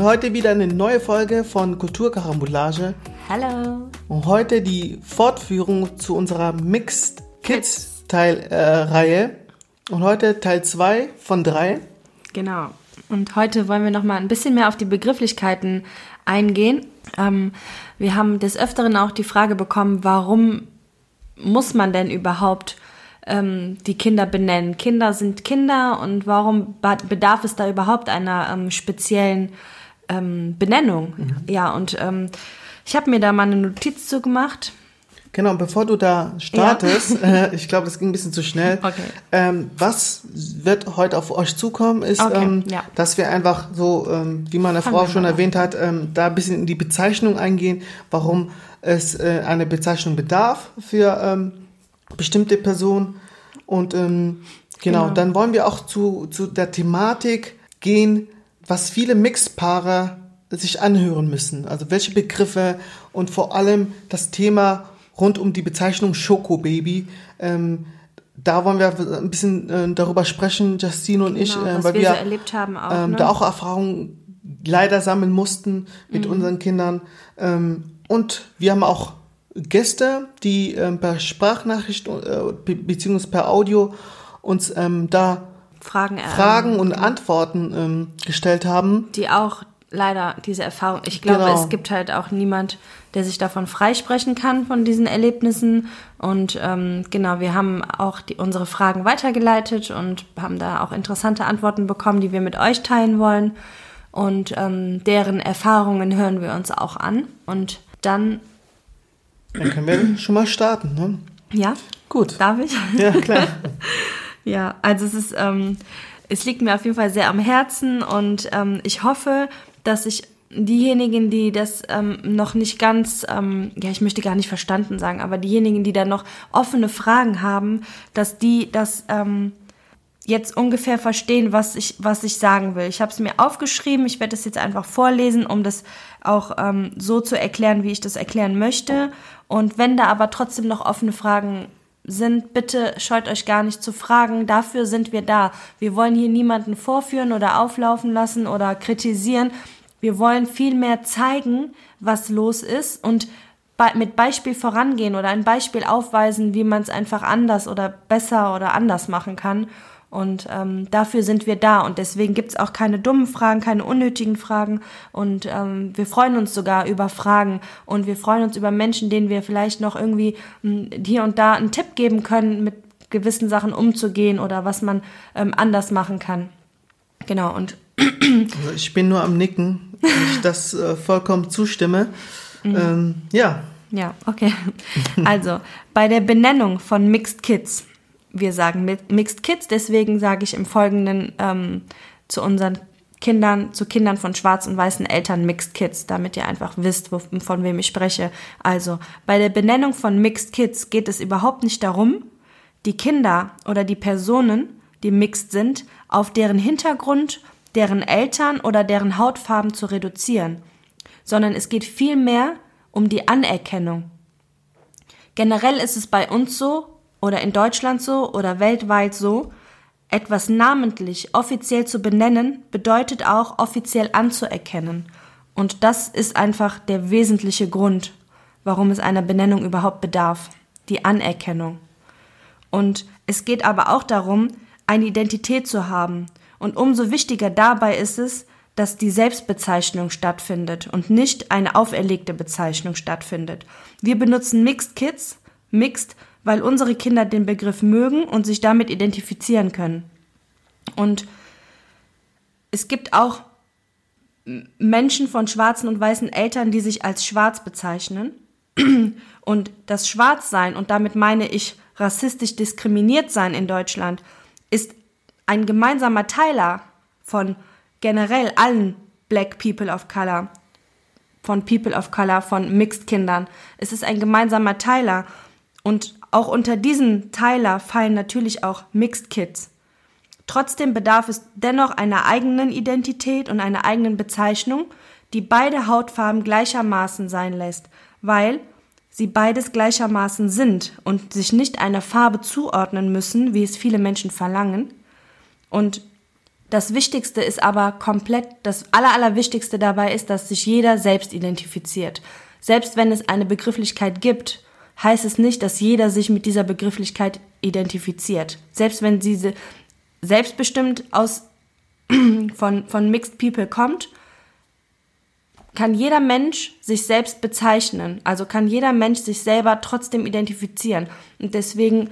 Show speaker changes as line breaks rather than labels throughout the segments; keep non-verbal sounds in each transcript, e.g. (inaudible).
Heute wieder eine neue Folge von Kulturkarambolage.
Hallo.
Und heute die Fortführung zu unserer Mixed Kids Teil äh. Und heute Teil 2 von 3.
Genau. Und heute wollen wir noch mal ein bisschen mehr auf die Begrifflichkeiten eingehen. Ähm, wir haben des Öfteren auch die Frage bekommen, warum muss man denn überhaupt ähm, die Kinder benennen? Kinder sind Kinder und warum bedarf es da überhaupt einer ähm, speziellen ähm, Benennung? Mhm. Ja, und ähm, ich habe mir da mal eine Notiz zu gemacht.
Genau, bevor du da startest, ja. äh, (laughs) ich glaube, das ging ein bisschen zu schnell. Okay. Ähm, was wird heute auf euch zukommen, ist, okay, ähm, ja. dass wir einfach so, ähm, wie meine Fangen Frau schon erwähnt hat, ähm, da ein bisschen in die Bezeichnung eingehen, warum es äh, eine Bezeichnung bedarf für ähm, bestimmte Personen. Und ähm, genau, genau, dann wollen wir auch zu, zu der Thematik gehen, was viele Mixpaare sich anhören müssen. Also welche Begriffe und vor allem das Thema rund um die Bezeichnung Schokobaby. Ähm, da wollen wir ein bisschen äh, darüber sprechen, Justine und genau, ich, äh, weil wir, wir so
erlebt haben auch,
ähm,
ne?
da auch Erfahrungen leider sammeln mussten mit mhm. unseren Kindern. Ähm, und wir haben auch Gäste, die ähm, per Sprachnachricht äh, be beziehungsweise per Audio uns ähm, da
Fragen,
Fragen und Antworten ähm, gestellt haben.
Die auch leider diese Erfahrung. Ich glaube, genau. es gibt halt auch niemand, der sich davon freisprechen kann von diesen Erlebnissen. Und ähm, genau, wir haben auch die, unsere Fragen weitergeleitet und haben da auch interessante Antworten bekommen, die wir mit euch teilen wollen. Und ähm, deren Erfahrungen hören wir uns auch an. Und dann.
Dann können wir schon mal starten, ne?
Ja. Gut. Darf ich?
Ja, klar. (laughs)
ja, also es ist. Ähm, es liegt mir auf jeden Fall sehr am Herzen und ähm, ich hoffe, dass ich diejenigen, die das ähm, noch nicht ganz, ähm, ja, ich möchte gar nicht verstanden sagen, aber diejenigen, die da noch offene Fragen haben, dass die das ähm, jetzt ungefähr verstehen, was ich, was ich sagen will. Ich habe es mir aufgeschrieben, ich werde es jetzt einfach vorlesen, um das auch ähm, so zu erklären, wie ich das erklären möchte. Und wenn da aber trotzdem noch offene Fragen sind, bitte scheut euch gar nicht zu fragen. Dafür sind wir da. Wir wollen hier niemanden vorführen oder auflaufen lassen oder kritisieren. Wir wollen vielmehr zeigen, was los ist und mit Beispiel vorangehen oder ein Beispiel aufweisen, wie man es einfach anders oder besser oder anders machen kann. Und ähm, dafür sind wir da. Und deswegen gibt's auch keine dummen Fragen, keine unnötigen Fragen. Und ähm, wir freuen uns sogar über Fragen. Und wir freuen uns über Menschen, denen wir vielleicht noch irgendwie mh, hm, hier und da einen Tipp geben können, mit gewissen Sachen umzugehen oder was man ähm, anders machen kann. Genau. Und (clears throat)
also ich bin nur am Nicken, wenn ich das äh, vollkommen zustimme. Mhm. Ähm, ja.
Ja, okay. (laughs) Also bei der Benennung von Mixed Kids wir sagen Mixed Kids, deswegen sage ich im Folgenden ähm, zu unseren Kindern, zu Kindern von schwarzen und weißen Eltern Mixed Kids, damit ihr einfach wisst, wo, von wem ich spreche. Also, bei der Benennung von Mixed Kids geht es überhaupt nicht darum, die Kinder oder die Personen, die mixed sind, auf deren Hintergrund, deren Eltern oder deren Hautfarben zu reduzieren, sondern es geht vielmehr um die Anerkennung. Generell ist es bei uns so, oder in Deutschland so oder weltweit so, etwas namentlich offiziell zu benennen, bedeutet auch offiziell anzuerkennen. Und das ist einfach der wesentliche Grund, warum es einer Benennung überhaupt bedarf. Die Anerkennung. Und es geht aber auch darum, eine Identität zu haben. Und umso wichtiger dabei ist es, dass die Selbstbezeichnung stattfindet und nicht eine auferlegte Bezeichnung stattfindet. Wir benutzen Mixed Kids, Mixed, weil unsere Kinder den Begriff mögen und sich damit identifizieren können. Und es gibt auch Menschen von schwarzen und weißen Eltern, die sich als schwarz bezeichnen. Und das Schwarzsein, und damit meine ich rassistisch diskriminiert sein in Deutschland, ist ein gemeinsamer Teiler von generell allen Black People of Color, von People of Color, von Mixed Kindern. Es ist ein gemeinsamer Teiler. Und auch unter diesen Teiler fallen natürlich auch Mixed Kids. Trotzdem bedarf es dennoch einer eigenen Identität und einer eigenen Bezeichnung, die beide Hautfarben gleichermaßen sein lässt, weil sie beides gleichermaßen sind und sich nicht einer Farbe zuordnen müssen, wie es viele Menschen verlangen. Und Das Wichtigste ist aber komplett, das Aller, Allerwichtigste dabei ist, dass sich jeder selbst identifiziert. Selbst wenn es eine Begrifflichkeit gibt, heißt es nicht, dass jeder sich mit dieser Begrifflichkeit identifiziert. Selbst wenn sie selbstbestimmt aus, (clears throat) von, von Mixed People kommt, kann jeder Mensch sich selbst bezeichnen. Also kann jeder Mensch sich selber trotzdem identifizieren. Und deswegen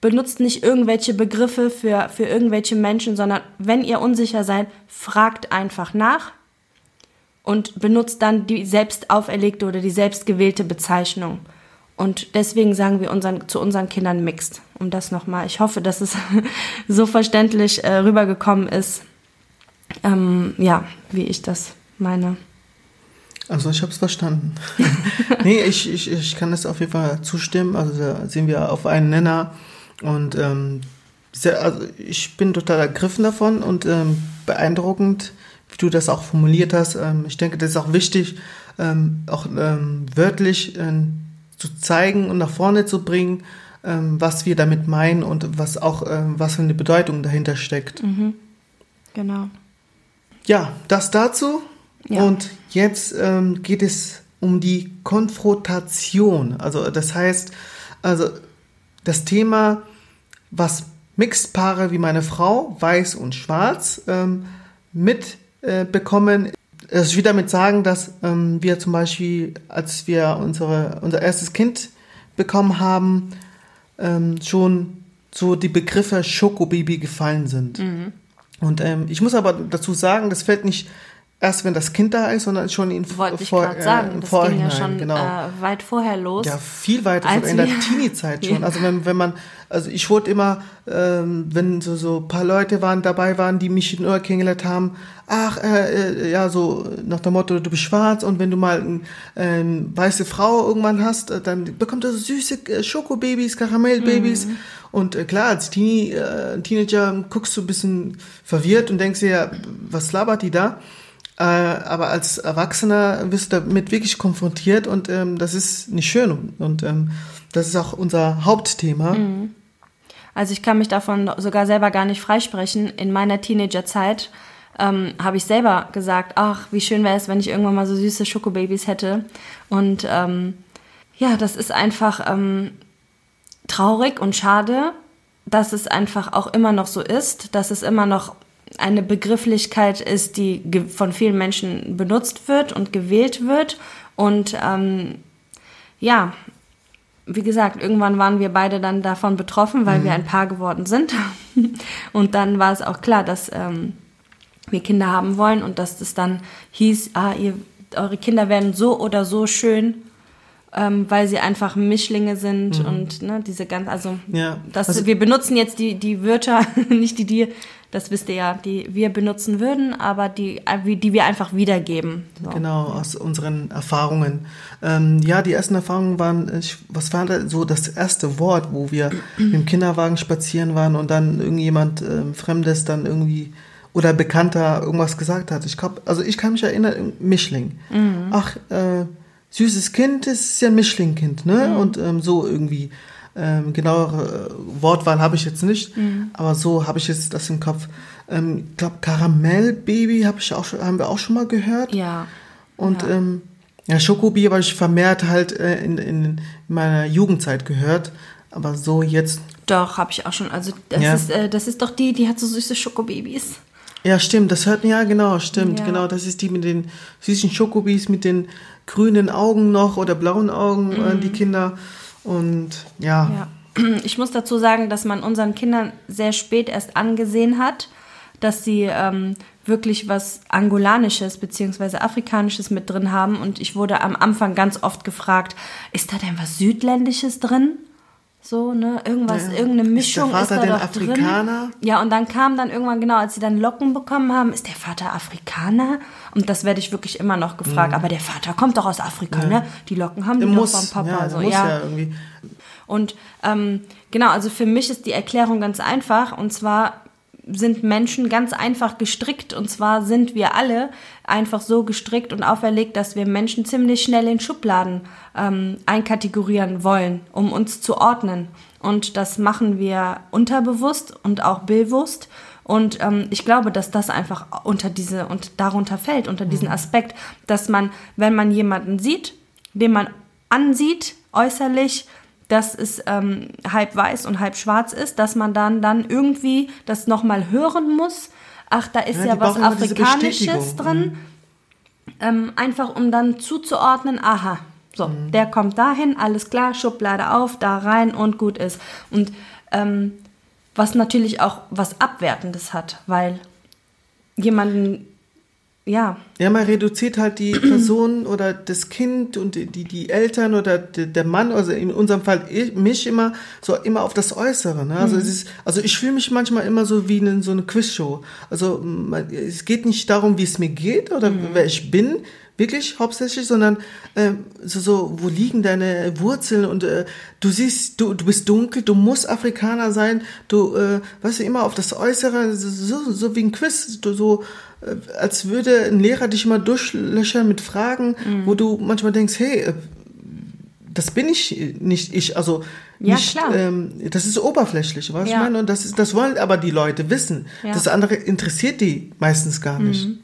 benutzt nicht irgendwelche Begriffe für, für irgendwelche Menschen, sondern wenn ihr unsicher seid, fragt einfach nach und benutzt dann die selbst auferlegte oder die selbst gewählte Bezeichnung. Und deswegen sagen wir unseren, zu unseren Kindern mixed. Um das nochmal. Ich hoffe, dass es (laughs) so verständlich äh, rübergekommen ist, ähm, ja, wie ich das meine.
Also ich habe es verstanden. (laughs) nee, ich, ich, ich kann das auf jeden Fall zustimmen. Also da sind wir auf einen Nenner. Und ähm, sehr, also ich bin total ergriffen davon und ähm, beeindruckend, wie du das auch formuliert hast. Ähm, ich denke, das ist auch wichtig, ähm, auch ähm, wörtlich äh, zu zeigen und nach vorne zu bringen, ähm, was wir damit meinen und was auch, ähm, was für eine Bedeutung dahinter steckt.
Mhm. Genau.
Ja, das dazu. Ja. Und jetzt ähm, geht es um die Konfrontation. Also das heißt, also das Thema, was Mixed-Paare wie meine Frau, weiß und schwarz, ähm, mitbekommen. Äh, ich will damit sagen, dass ähm, wir zum Beispiel, als wir unsere, unser erstes Kind bekommen haben, ähm, schon so die Begriffe Schokobaby gefallen sind. Mhm. Und ähm, ich muss aber dazu sagen, das fällt nicht erst wenn das Kind da ist, sondern schon in
Wollte ich gerade sagen, äh, das ging ja schon genau. äh, weit vorher los.
Ja, viel weiter, sogar in der Teenie-Zeit (laughs) schon. Also wenn, wenn man, also ich wurde immer, ähm, wenn so so paar Leute waren dabei waren, die mich in Ohr kennengelernt haben, ach, äh, äh, ja, so nach dem Motto, du bist schwarz und wenn du mal eine äh, weiße Frau irgendwann hast, äh, dann bekommt er so süße äh, Schokobabys, Karamellbabys. Mhm. Und äh, klar, als Teenie, äh, Teenager guckst du ein bisschen verwirrt und denkst dir, ja, was labert die da? Äh, aber als Erwachsener wirst du damit wirklich konfrontiert und ähm, das ist nicht schön. Und ähm, das ist auch unser Hauptthema. Mhm.
Also ich kann mich davon sogar selber gar nicht freisprechen. In meiner Teenagerzeit ähm, habe ich selber gesagt, ach, wie schön wäre es, wenn ich irgendwann mal so süße Schokobabys hätte. Und ähm, ja, das ist einfach ähm, traurig und schade, dass es einfach auch immer noch so ist, dass es immer noch eine Begrifflichkeit ist, die von vielen Menschen benutzt wird und gewählt wird. Und ähm, ja, wie gesagt, irgendwann waren wir beide dann davon betroffen, weil mhm. wir ein Paar geworden sind. (laughs) und dann war es auch klar, dass ähm, wir Kinder haben wollen und dass das dann hieß, ah, ihr, eure Kinder werden so oder so schön ähm, weil sie einfach Mischlinge sind mhm. und ne, diese ganz, also, ja. das, also wir benutzen jetzt die, die Wörter, (laughs) nicht die die, das wisst ihr ja, die wir benutzen würden, aber die, die wir einfach wiedergeben.
So. Genau, aus unseren Erfahrungen. Ähm, ja, die ersten Erfahrungen waren, ich, was war da so das erste Wort, wo wir (clears throat) im Kinderwagen spazieren waren und dann irgendjemand äh, Fremdes dann irgendwie oder Bekannter irgendwas gesagt hat. Ich glaube, also ich kann mich erinnern, Mischling. Mhm. Ach, äh, süßes Kind ist ja ein Mischlingkind, ne? Mhm. Und ähm, so irgendwie. Ähm, genauere äh, Wortwahl habe ich jetzt nicht, mhm. aber so habe ich jetzt das im Kopf. Ähm, ich glaube, Karamellbaby hab ich auch, haben wir auch schon mal gehört.
Ja.
Und ja, ähm, ja Schokobaby habe ich vermehrt halt äh, in, in meiner Jugendzeit gehört, aber so jetzt.
Doch, habe ich auch schon. Also das, ja. ist, äh, das ist doch die, die hat so süße Schokobabys.
Ja, stimmt, das hört, ja genau, stimmt, ja. genau, das ist die mit den süßen Schokobis, mit den grünen Augen noch oder blauen Augen, äh, mhm. die Kinder. Und ja. ja. (clears throat)
Ich muss dazu sagen, dass man unseren Kindern sehr spät erst angesehen hat, dass sie ähm, wirklich was Angolanisches bzw. Afrikanisches mit drin haben. Und ich wurde am Anfang ganz oft gefragt, ist da denn was Südländisches drin? So, ne, irgendwas, ja. irgendeine Mischung ist, der Vater ist da doch Afrikaner? drin. Ja, und dann kam dann irgendwann genau, als sie dann Locken bekommen haben, ist der Vater Afrikaner? Und das werde ich wirklich immer noch gefragt. Mhm. Aber der Vater kommt doch aus Afrika, ja. ne? Die Locken haben die muss, doch vom Papa. Ja, so, muss ja. ja irgendwie. Und ähm, genau, also für mich ist die Erklärung ganz einfach. Und zwar sind Menschen ganz einfach gestrickt. Und zwar sind wir alle einfach so gestrickt und auferlegt, dass wir Menschen ziemlich schnell in Schubladen ähm, einkategorieren wollen, um uns zu ordnen. Und das machen wir unterbewusst und auch bewusst. Und ähm, ich glaube, dass das einfach unter diese und darunter fällt, unter diesen mhm. Aspekt, dass man, wenn man jemanden sieht, den man ansieht, äußerlich, dass es ähm, halb weiß und halb schwarz ist, dass man dann, dann irgendwie das nochmal hören muss. Ach, da ist ja, ja was Afrikanisches drin. Mhm. Ähm, einfach um dann zuzuordnen, aha, so, mhm. der kommt dahin, alles klar, Schublade auf, da rein und gut ist. Und ähm, was natürlich auch was Abwertendes hat, weil jemanden ja.
Ja, man reduziert halt die (clears throat) Person oder das Kind und die, die Eltern oder der Mann, also in unserem Fall ich, mich immer so immer auf das Äußere. Ne? Also, mhm. es ist, also ich fühle mich manchmal immer so wie in so eine Quizshow. Also man, es geht nicht darum, wie es mir geht oder mhm. wer ich bin, wirklich hauptsächlich, sondern äh, so, so, wo liegen deine Wurzeln und äh, du siehst, du, du bist dunkel, du musst Afrikaner sein, du, äh, weißt du, immer auf das Äußere, so, so wie ein Quiz, du so, als würde ein Lehrer dich mal durchlöchern mit Fragen, mhm. wo du manchmal denkst, hey, äh, das bin ich nicht ich, also ja, nicht, klar. Ähm, das ist oberflächlich, was ja. ich meine? Und das ist, das wollen aber die Leute wissen. Ja. Das andere interessiert die meistens gar nicht. Mhm.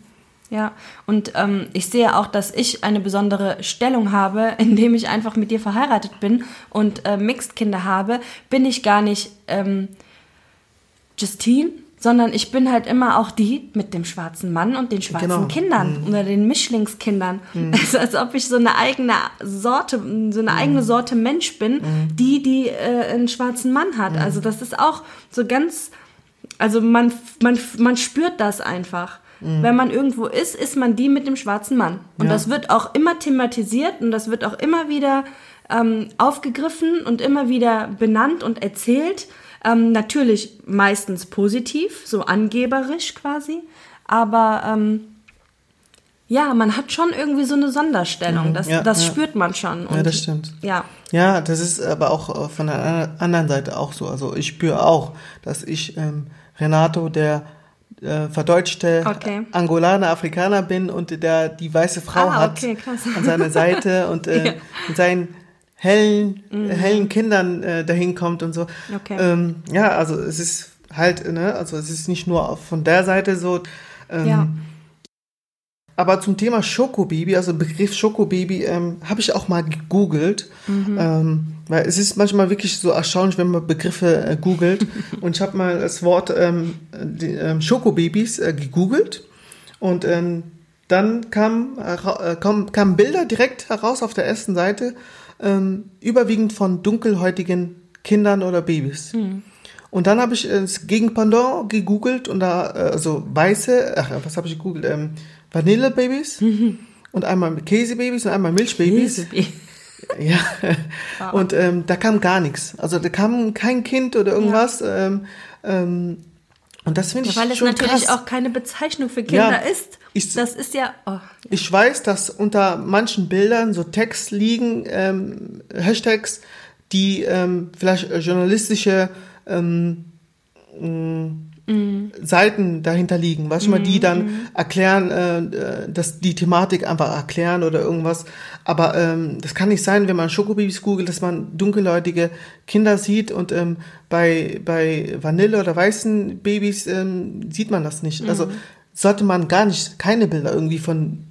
Ja, und ähm, ich sehe auch, dass ich eine besondere Stellung habe, (laughs) indem ich einfach mit dir verheiratet bin und äh, Mixed-Kinder habe, bin ich gar nicht ähm, Justine, sondern ich bin halt immer auch die mit dem schwarzen Mann und den schwarzen genau. Kindern mhm. oder den Mischlingskindern. Mhm. (laughs) Ist, als ob ich so eine eigene Sorte, so eine mhm. eigene Sorte Mensch bin, mhm. die, die äh, einen schwarzen Mann hat. Mhm. Also das ist auch so ganz, also man, man, man spürt das einfach. Wenn man irgendwo ist, ist man die mit dem schwarzen Mann. Und ja. das wird auch immer thematisiert und das wird auch immer wieder ähm, aufgegriffen und immer wieder benannt und erzählt. Ähm, natürlich meistens positiv, so angeberisch quasi. Aber ähm, ja, man hat schon irgendwie so eine Sonderstellung. Mhm. Das, ja, das ja. spürt man schon.
Und, ja, das stimmt.
Ja.
Ja, das ist aber auch von der anderen Seite auch so. Also ich spüre auch, dass ich ähm, Renato, der äh, verdeutschte okay. Angolaner, Afrikaner bin und der die weiße Frau ah, hat okay, an seiner Seite (laughs) und äh, ja. mit seinen hellen, mhm. hellen Kindern äh, dahin kommt und so. Okay. Ähm, ja, also es ist halt, ne, also es ist nicht nur von der Seite so. Ähm, ja. Aber zum Thema Schokobaby, also Begriff Schokobaby, ähm, habe ich auch mal gegoogelt. Mhm. Ähm, weil es ist manchmal wirklich so erstaunlich, wenn man Begriffe äh, googelt. (laughs) und ich habe mal das Wort ähm, die, ähm, Schokobabys äh, gegoogelt. Und ähm, dann kam, äh, kam, kamen Bilder direkt heraus auf der ersten Seite, ähm, überwiegend von dunkelhäutigen Kindern oder Babys. Mhm. Und dann habe ich das Gegenpendant gegoogelt und da, äh, also weiße, ach, was habe ich gegoogelt? Ähm, Vanillebabys mhm. und einmal Käsebabys und einmal Milchbabys. Ja, wow. und ähm, da kam gar nichts. Also da kam kein Kind oder irgendwas. Ja. Ähm, ähm, und das finde ich
weil es natürlich auch keine Bezeichnung für Kinder ja, ist. Ich, das ist ja, oh, ja.
Ich weiß, dass unter manchen Bildern so Text liegen, ähm, Hashtags, die ähm, vielleicht journalistische ähm, mhm. Seiten dahinter liegen, weißt du mal, die dann mhm. erklären, äh, dass die Thematik einfach erklären oder irgendwas. Aber ähm, das kann nicht sein, wenn man Schokobabys googelt, dass man dunkelhäutige Kinder sieht und ähm, bei, bei Vanille oder weißen Babys ähm, sieht man das nicht. Also. Also sollte man gar nicht, keine Bilder irgendwie von.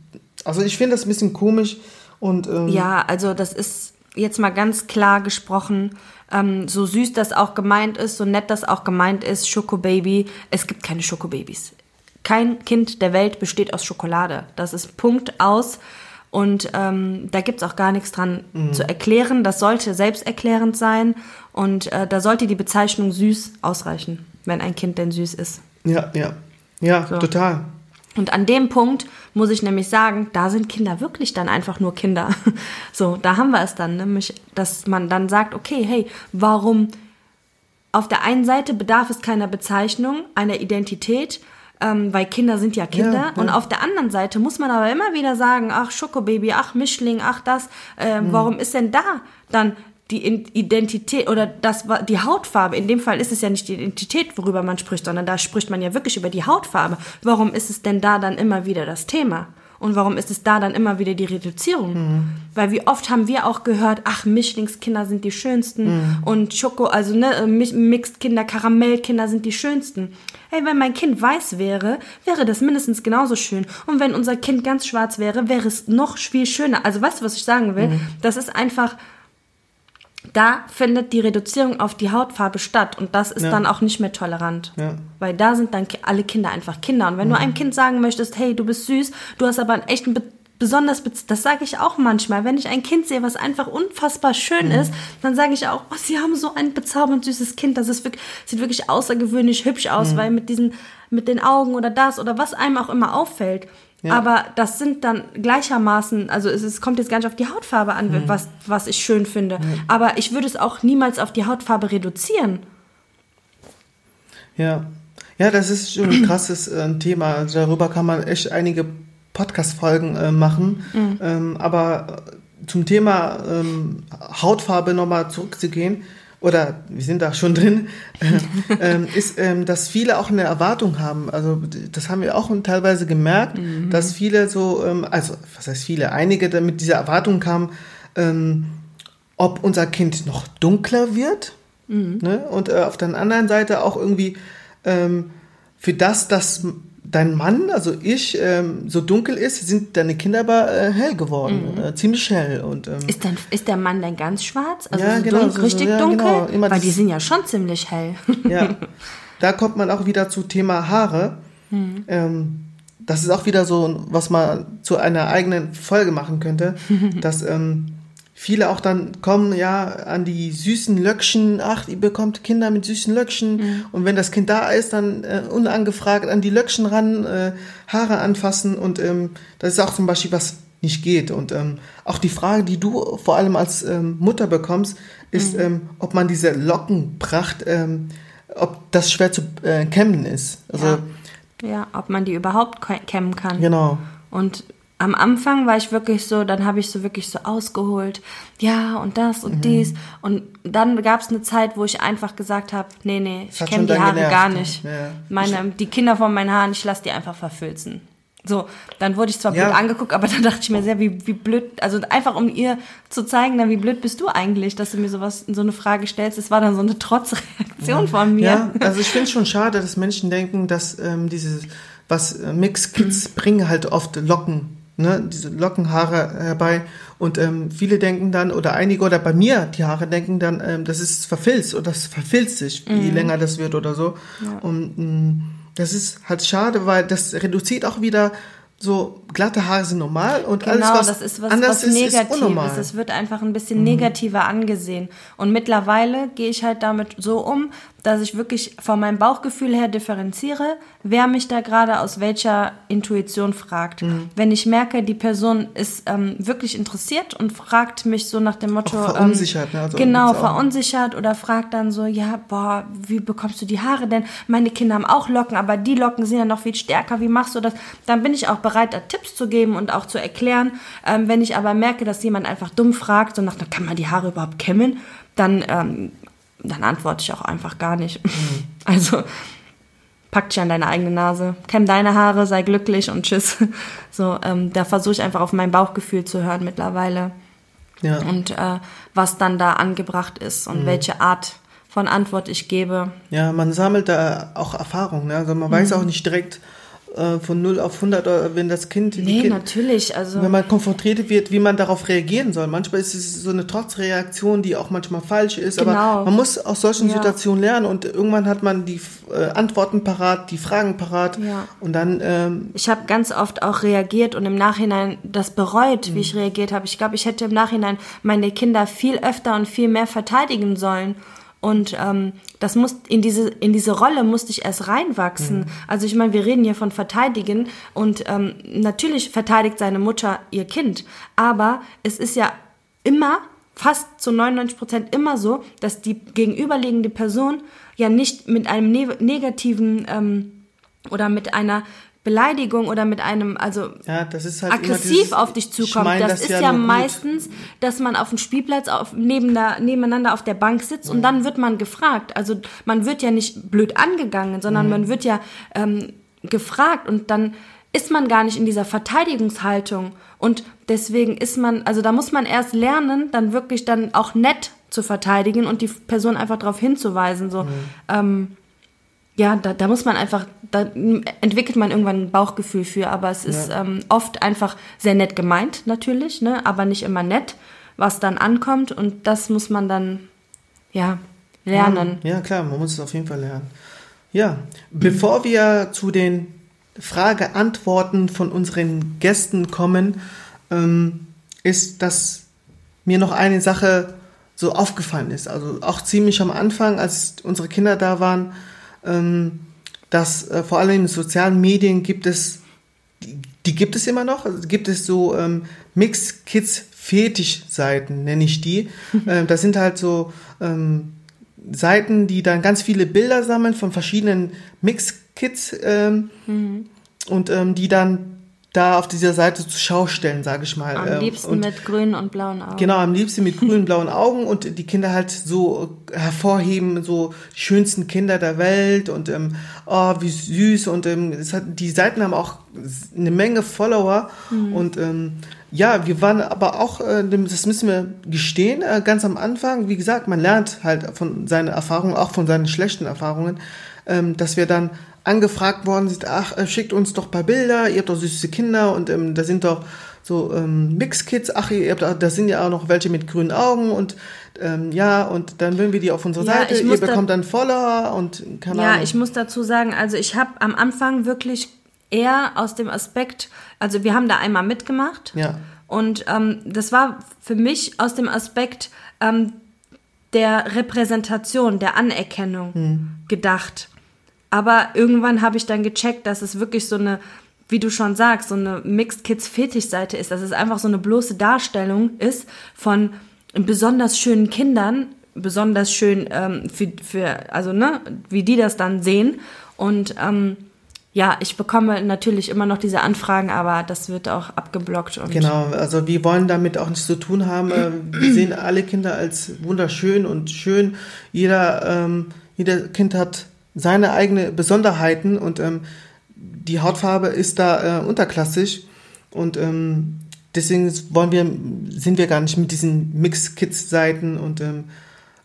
Also ich finde das ein bisschen komisch und. Ähm,
ja, also das ist jetzt mal ganz klar gesprochen ähm, so süß das auch gemeint ist, so nett das auch gemeint ist, Schokobaby, es gibt keine Schokobabys. Kein Kind der Welt besteht aus Schokolade. Das ist Punkt aus. Und ähm, da gibt's auch gar nichts dran mhm. zu erklären. Das sollte selbsterklärend sein. Und äh, da sollte die Bezeichnung süß ausreichen, wenn ein Kind denn süß ist.
Ja, ja. Ja, so. total.
Und an dem Punkt muss ich nämlich sagen, da sind Kinder wirklich dann einfach nur Kinder. (laughs) So, da haben wir es dann, nämlich, dass man dann sagt, okay, hey, warum auf der einen Seite bedarf es keiner Bezeichnung, einer Identität, ähm, weil Kinder sind ja Kinder. Ja, ja. Und auf der anderen Seite muss man aber immer wieder sagen, ach Schokobaby, ach Mischling, ach das, äh, mhm. warum ist denn da dann die Identität oder das war die Hautfarbe. In dem Fall ist es ja nicht die Identität, worüber man spricht, sondern da spricht man ja wirklich über die Hautfarbe. Warum ist es denn da dann immer wieder das Thema? Und warum ist es da dann immer wieder die Reduzierung? Mhm. Weil wie oft haben wir auch gehört, ach, Mischlingskinder sind die schönsten mhm. und Schoko, also ne, Mixed-Kinder, Karamellkinder sind die schönsten. Hey, wenn mein Kind weiß wäre, wäre das mindestens genauso schön. Und wenn unser Kind ganz schwarz wäre, wäre es noch viel schöner. Also weißt du, was ich sagen will? Mhm. Das ist einfach da findet die Reduzierung auf die Hautfarbe statt und das ist ja. dann auch nicht mehr tolerant. Ja. Weil da sind dann alle Kinder einfach Kinder. Und wenn mhm. du einem Kind sagen möchtest, hey, du bist süß, du hast aber einen echten be besonders, das sage ich auch manchmal, wenn ich ein Kind sehe, was einfach unfassbar schön mhm. ist, dann sage ich auch, oh, sie haben so ein bezaubernd süßes Kind, das ist wirklich, sieht wirklich außergewöhnlich hübsch aus, mhm. weil mit diesen, mit den Augen oder das oder was einem auch immer auffällt. Ja. Aber das sind dann gleichermaßen, also es, es, kommt jetzt gar nicht auf die Hautfarbe an, mhm. was, was ich schön finde. Mhm. Aber ich würde es auch niemals auf die Hautfarbe reduzieren.
Ja. Ja, das ist schon ein krasses äh, Thema. Also darüber kann man echt einige Podcast-Folgen äh, machen. Mhm. Ähm, aber zum Thema ähm, Hautfarbe nochmal zurückzugehen, oder wir sind da schon drin, äh, (laughs) äh, ist, äh, dass viele auch eine Erwartung haben. Also das haben wir auch teilweise gemerkt, mhm. dass viele so, ähm, also was heißt viele, einige mit dieser Erwartung kamen, ähm, ob unser Kind noch dunkler wird. Mhm. Ne? Und äh, auf der anderen Seite auch irgendwie ähm, für das, dass dein Mann, also ich, ähm, so dunkel ist, sind deine Kinder aber äh, hell geworden, mhm. äh, ziemlich hell. Und, ähm,
ist, dein, ist der Mann dann ganz schwarz? Also ja, so genau, dunkel, so, richtig ja, dunkel? Genau, Immer Weil die sind ja schon ziemlich hell.
Ja, (laughs) da kommt man auch wieder zu Thema Haare. Mhm. Ähm, das ist auch wieder so, was man zu einer eigenen Folge machen könnte, (laughs) dass ähm, viele auch dann kommen ja an die süßen Löckchen, ach, ihr bekommt Kinder mit süßen Löckchen mhm. und wenn das Kind da ist, dann äh, unangefragt an die Löckchen ran, äh, Haare anfassen und ähm, das ist auch zum Beispiel was nicht geht und ähm, auch die Frage, die du vor allem als ähm, Mutter bekommst, ist, mhm. ähm, ob man diese Lockenpracht, ähm, ob das schwer zu äh, kämmen ist.
Also ja. ja, ob man die überhaupt kämmen kann.
Genau.
Und am Anfang war ich wirklich so, dann habe ich so wirklich so ausgeholt, ja und das und mhm. dies. Und dann gab es eine Zeit, wo ich einfach gesagt habe, nee, nee, ich kenne die Haare genervt. gar nicht. Ja. Meine, die Kinder von meinen Haaren, ich lasse die einfach verfilzen. So, dann wurde ich zwar ja. blöd angeguckt, aber dann dachte ich mir sehr, wie, wie blöd, also einfach um ihr zu zeigen, dann wie blöd bist du eigentlich, dass du mir sowas, so eine Frage stellst. Das war dann so eine Trotzreaktion ja. von mir.
Ja, also ich finde es schon schade, dass Menschen denken, dass ähm, dieses, was äh, Mix Kids bringen halt oft Locken ne, diese Lockenhaare herbei. Und ähm, viele denken dann, oder einige, oder bei mir, die Haare denken dann, ähm, das ist verfilzt oder das verfilzt sich, mhm. je länger das wird oder so. Ja. Und mh, mm, das ist halt schade, weil das reduziert auch wieder so glatte Haare sind normal und genau, alles was
das ist was, anders was Negatives. Ist, ist es wird einfach ein bisschen mhm. negativer angesehen. Und mittlerweile gehe ich halt damit so um, dass ich wirklich von meinem Bauchgefühl her differenziere, wer mich da gerade aus welcher Intuition fragt. Mhm. Wenn ich merke, die Person ist ähm, wirklich interessiert und fragt mich so nach dem Motto. Auch verunsichert, ähm, ne? Also genau, verunsichert oder fragt dann so, ja, boah, wie bekommst du die Haare denn? Meine Kinder haben auch Locken, aber die Locken sind ja noch viel stärker, wie machst du das? Dann bin ich auch bereit, da Tipps zu geben und auch zu erklären. Ähm, wenn ich aber merke, dass jemand einfach dumm fragt, so nach, kann man die Haare überhaupt kämmen? Dann ähm, dann antworte ich auch einfach gar nicht. Mhm. (laughs) Also pack dich an deine eigene Nase, kämm deine Haare, sei glücklich und tschüss. (laughs) So, ähm, da versuche ich einfach auf mein Bauchgefühl zu hören mittlerweile. Ja. Und äh, was dann da angebracht ist und mhm. welche Art von Antwort ich gebe.
Ja, man sammelt da auch Erfahrung. Ne? Also man mhm. weiß auch nicht direkt, äh, von 0 auf 100, äh, wenn das Kind,
nee,
kind,
natürlich, also
wenn man konfrontiert wird, wie man darauf reagieren soll. Manchmal ist es so eine Trotzreaktion, die auch manchmal falsch ist, genau. aber man muss aus solchen ja. Situationen lernen und irgendwann hat man die äh, Antworten parat, die Fragen parat ja. und dann. Ähm,
ich habe ganz oft auch reagiert und im Nachhinein das bereut, wie mhm. ich reagiert habe. Ich glaube, ich hätte im Nachhinein meine Kinder viel öfter und viel mehr verteidigen sollen. Und ähm, das muss in diese in diese Rolle musste ich erst reinwachsen. Mhm. Also ich meine, wir reden hier von verteidigen und ähm, natürlich verteidigt seine Mutter ihr Kind, aber es ist ja immer fast zu 99 Prozent immer so, dass die gegenüberliegende Person ja nicht mit einem ne negativen ähm, oder mit einer Beleidigung oder mit einem, also ja, halt aggressiv auf dich zukommt. Das, das, ist ja, ja meistens, dass man auf dem Spielplatz auf, neben der, nebeneinander auf der Bank sitzt mhm. und dann wird man gefragt. Also man wird ja nicht blöd angegangen, sondern mhm. man wird ja ähm, gefragt und dann ist man gar nicht in dieser Verteidigungshaltung und deswegen ist man, also da muss man erst lernen, dann wirklich dann auch nett zu verteidigen und die Person einfach darauf hinzuweisen, so, mhm. ähm, ja, da, da muss man einfach, da entwickelt man irgendwann ein Bauchgefühl für, aber es ist ja. ähm, oft einfach sehr nett gemeint, natürlich, ne, aber nicht immer nett, was dann ankommt und das muss man dann, ja, lernen.
Ja, klar, man muss es auf jeden Fall lernen. Ja, bevor wir zu den Frage-Antworten von unseren Gästen kommen, ähm, ist, dass mir noch eine Sache so aufgefallen ist. Also auch ziemlich am Anfang, als unsere Kinder da waren, dass äh, vor allem in sozialen Medien gibt es, die, die gibt es immer noch, also gibt es so ähm, Mixed Kids Fetisch-Seiten, nenne ich die. (laughs) ähm, das sind halt so ähm, Seiten, die dann ganz viele Bilder sammeln von verschiedenen Mixed-Kids ähm, mhm. und ähm, die dann da auf dieser Seite zur Schau stellen, sage ich mal.
Am ähm, liebsten und, mit grünen und blauen Augen.
Genau, am liebsten mit grünen blauen Augen und die Kinder halt so hervorheben, so die schönsten Kinder der Welt und ähm, oh, wie süß und ähm, es hat, die Seiten haben auch eine Menge Follower mhm. und ähm, ja, wir waren aber auch, äh, das müssen wir gestehen, äh, ganz am Anfang, wie gesagt, man lernt halt von seinen Erfahrungen, auch von seinen schlechten Erfahrungen, ähm, dass wir dann angefragt worden sind, ach, äh, schickt uns doch ein paar Bilder, ihr habt doch süße Kinder und ähm, da sind doch so ähm, Mix-Kids, ach, ihr habt, da sind ja auch noch welche mit grünen Augen und ähm, ja, und dann würden wir die auf unsere ja, Seite, ihr bekommt da, dann Follower und
keine Ja, Ahnung. ich muss dazu sagen, also ich habe am Anfang wirklich eher aus dem Aspekt, also wir haben da einmal mitgemacht. Ja. Und ähm, das war für mich aus dem Aspekt ähm, der Repräsentation, der Anerkennung hm. gedacht. Aber irgendwann habe ich dann gecheckt, dass es wirklich so eine, wie du schon sagst, so eine Mixed Kids Fetischseite ist, dass es einfach so eine bloße Darstellung ist von besonders schönen Kindern, besonders schön ähm, für, für, also ne, wie die das dann sehen. Und ähm, ja, ich bekomme natürlich immer noch diese Anfragen, aber das wird auch abgeblockt.
genau, also wir wollen damit auch nichts zu tun haben. Äh, wir sehen alle Kinder als wunderschön und schön. Jeder, ähm, jeder Kind hat seine eigenen Besonderheiten und ähm, die Hautfarbe ist da äh, unterklassig und ähm, deswegen wollen wir, sind wir gar nicht mit diesen Mix-Kids-Seiten und ähm,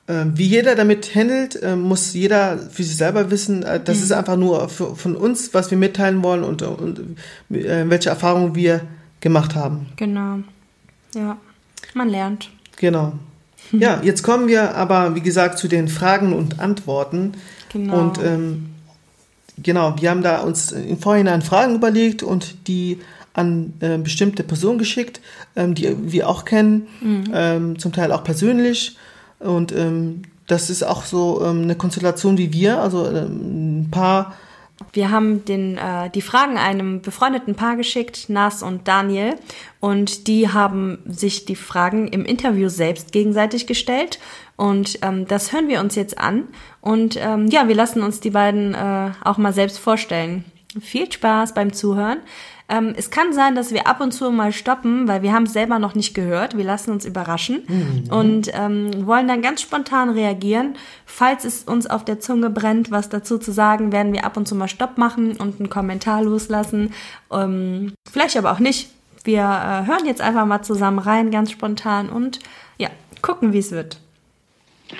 ähm, wie jeder damit handelt, äh, muss jeder für sich selber wissen. Äh, das mhm. ist einfach nur für, von uns, was wir mitteilen wollen und, und äh, welche Erfahrungen wir gemacht haben.
Genau. Ja, man lernt.
Genau. (laughs) Ja, jetzt kommen wir aber, wie gesagt, zu den Fragen und Antworten. Genau. Und ähm, genau, wir haben da uns im Vorhinein Fragen überlegt und die an äh, bestimmte Personen geschickt, ähm, die wir auch kennen, mhm. ähm, zum Teil auch persönlich. Und ähm, das ist auch so ähm, eine Konstellation wie wir, also ähm, ein paar.
Wir haben den, äh, die Fragen einem befreundeten Paar geschickt, Nas und Daniel, und die haben sich die Fragen im Interview selbst gegenseitig gestellt. Und ähm, das hören wir uns jetzt an. Und ähm, ja, wir lassen uns die beiden äh, auch mal selbst vorstellen. Viel Spaß beim Zuhören. Ähm, es kann sein, dass wir ab und zu mal stoppen, weil wir haben es selber noch nicht gehört. Wir lassen uns überraschen mhm. und ähm, wollen dann ganz spontan reagieren. Falls es uns auf der Zunge brennt, was dazu zu sagen, werden wir ab und zu mal Stopp machen und einen Kommentar loslassen. Ähm, vielleicht aber auch nicht. Wir äh, hören jetzt einfach mal zusammen rein, ganz spontan und ja, gucken, wie es wird.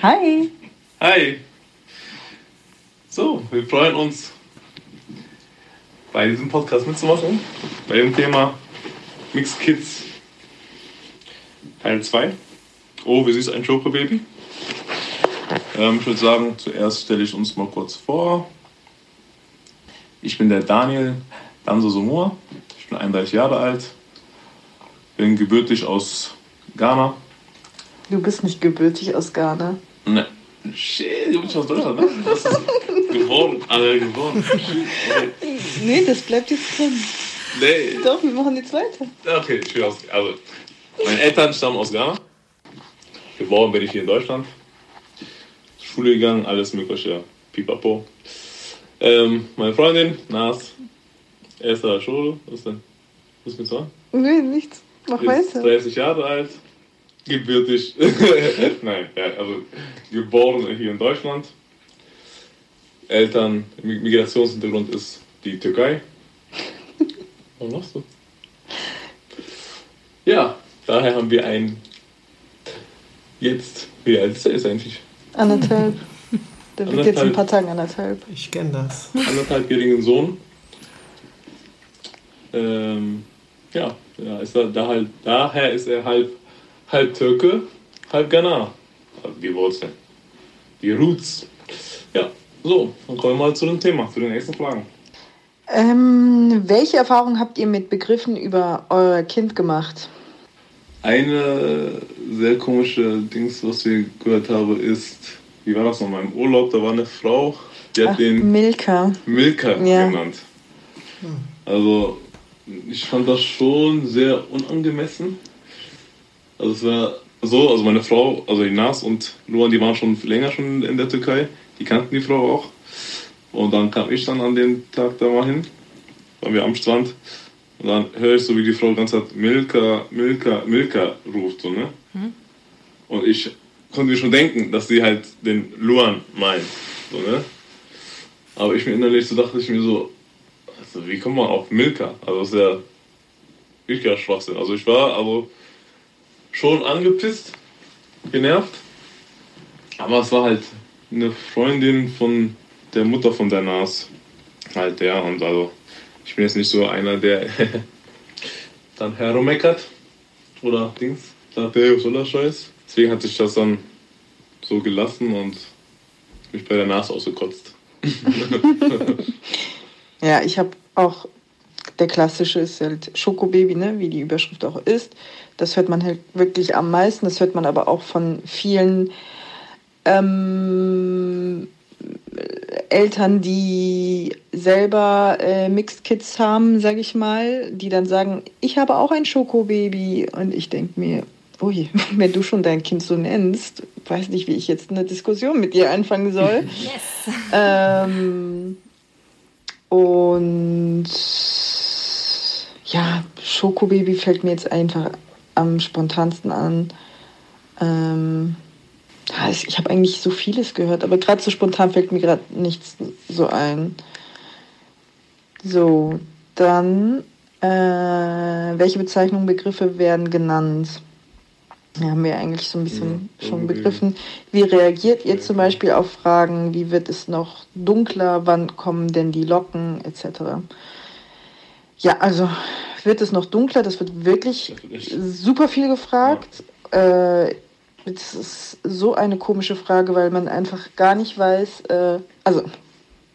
Hi.
Hi. So, wir freuen uns bei diesem Podcast mitzumachen, bei dem Thema Mixed Kids Teil 2. Oh, wie süß ein Schokobaby. Ähm, ich würde sagen, zuerst stelle ich uns mal kurz vor. Ich bin der Daniel Danso Somor. Ich bin 31 Jahre alt. Bin gebürtig aus Ghana.
Du bist nicht gebürtig aus Ghana.
Ne. Shit, du bist aus Deutschland, ne? Das ist geworden, alle geworden.
Nee, das bleibt jetzt drin. Nee. Doch, wir machen jetzt weiter.
Okay, ich will aus. Also, meine Eltern stammen aus Ghana. Geboren bin ich hier in Deutschland. Schule gegangen, alles Mögliche. Pipapo. Ähm, meine Freundin, Nas, Erster Schule, was denn? Was du sagen?
Nee, nichts. Mach
ist
weiter.
30 Jahre alt, gebürtig. (laughs) Nein, ja, also geboren hier in Deutschland. Eltern, Migrationshintergrund ist die Türkei. (laughs) Was machst du? Ja, daher haben wir ein. Jetzt, wie alt ist er jetzt eigentlich?
Anderthalb. (laughs) Der wird jetzt in ein paar Tagen anderthalb.
Ich kenne das.
Anderthalbjährigen Sohn. Ähm, ja, ja ist er, da halt, daher ist er halb, halb Türke, halb Ghana. Also die Roots. Ja, so, dann kommen wir mal zu dem Thema, zu den nächsten Fragen.
Ähm, welche Erfahrungen habt ihr mit Begriffen über euer Kind gemacht?
Eine sehr komische Dings, was wir gehört haben, ist, wie war das nochmal im Urlaub? Da war eine Frau, die hat Ach, den
Milka,
Milka ja. genannt. Also ich fand das schon sehr unangemessen. Also es war so, also meine Frau, also Inas und Luan, die waren schon länger schon in der Türkei, die kannten die Frau auch. Und dann kam ich dann an dem Tag da mal hin, waren wir am Strand. Und dann höre ich so, wie die Frau ganz hat Milka, Milka, Milka ruft, so, ne? Mhm. Und ich konnte mir schon denken, dass sie halt den Luan meint, so, ne? Aber ich mir innerlich so dachte ich mir so, also wie kommt man auf Milka? Also das ist ja richtiger Schwachsinn. Also ich war also schon angepisst, genervt. Aber es war halt eine Freundin von der Mutter von der Nas. Halt der und also ich bin jetzt nicht so einer, der (laughs) dann herummeckert oder Dings. Sagt, hey, was soll Scheiß? Deswegen hat sich das dann so gelassen und mich bei der Nase ausgekotzt. (laughs) (laughs)
ja, ich habe auch, der klassische ist halt Schokobaby, ne, wie die Überschrift auch ist. Das hört man halt wirklich am meisten. Das hört man aber auch von vielen ähm, Eltern, die selber äh, Mixed Kids haben, sage ich mal, die dann sagen, ich habe auch ein Schokobaby. Und ich denke mir, ui, (laughs) wenn du schon dein Kind so nennst, weiß nicht, wie ich jetzt eine Diskussion mit dir anfangen soll. (laughs) Yes. Ähm, und ja, Schokobaby fällt mir jetzt einfach am spontansten an. Ähm, ich habe eigentlich so vieles gehört, aber gerade so spontan fällt mir gerade nichts so ein. So, dann, äh, welche Bezeichnungen, Begriffe werden genannt? Ja, haben wir eigentlich so ein bisschen ja, schon begriffen. Wie reagiert ihr zum Beispiel auf Fragen, wie wird es noch dunkler, wann kommen denn die Locken, etc. Ja, also wird es noch dunkler, das wird wirklich super viel gefragt. Ja. Äh, das ist so eine komische Frage, weil man einfach gar nicht weiß, äh, also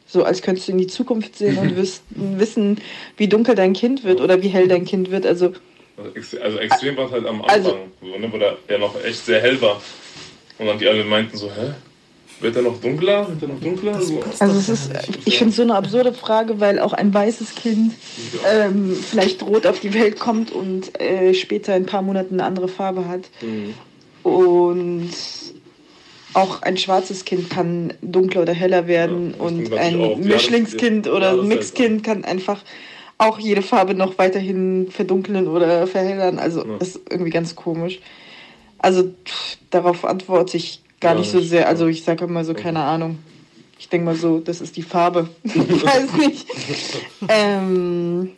so als könntest du in die Zukunft sehen und (laughs) wissen, wie dunkel dein Kind wird oder wie hell dein Kind wird. Also
also, also extrem war es halt am Anfang, also, so, ne, wo der, der noch echt sehr hell war. Und dann die alle meinten so, hä? Wird er noch dunkler? Wird er noch dunkler?
Also es ist, ich finde es so eine absurde Frage, weil auch ein weißes Kind ähm, vielleicht rot auf die Welt kommt und äh, später in ein paar Monaten eine andere Farbe hat. Mhm. Und auch ein schwarzes Kind kann dunkler oder heller werden ja, und ein Mischlingskind oder ein Mixkind kann einfach auch jede Farbe noch weiterhin verdunkeln oder verhellern. Also ja. ist irgendwie ganz komisch. Also pff, darauf antworte ich gar nicht so sehr. Also ich sage immer so, keine Ahnung. Ich denke mal so, das ist die Farbe. (laughs) (laughs) ich weiß nicht. ähm,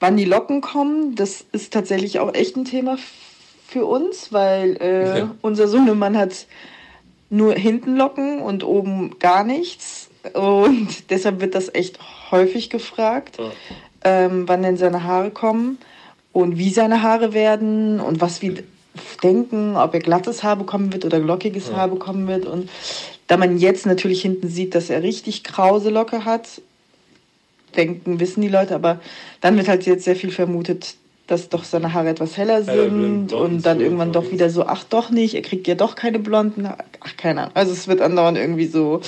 wann die Locken kommen, das ist tatsächlich auch echt ein Thema für uns, weil äh, ja. unser Sohnemann hat nur hinten Locken und oben gar nichts. Und (laughs) deshalb wird das echt häufig gefragt, ja. ähm, wann denn seine Haare kommen und wie seine Haare werden und was wir denken, ob er glattes Haar bekommen wird oder lockiges ja. Haar bekommen wird. Und da man jetzt natürlich hinten sieht, dass er richtig krause Locke hat, denken, wissen die Leute, aber dann wird halt jetzt sehr viel vermutet, dass doch seine Haare etwas heller sind ja, und dann irgendwann doch wieder so, ach doch nicht, er kriegt ja doch keine blonden Haare. Ach, keine Ahnung. Also es wird andauernd irgendwie so.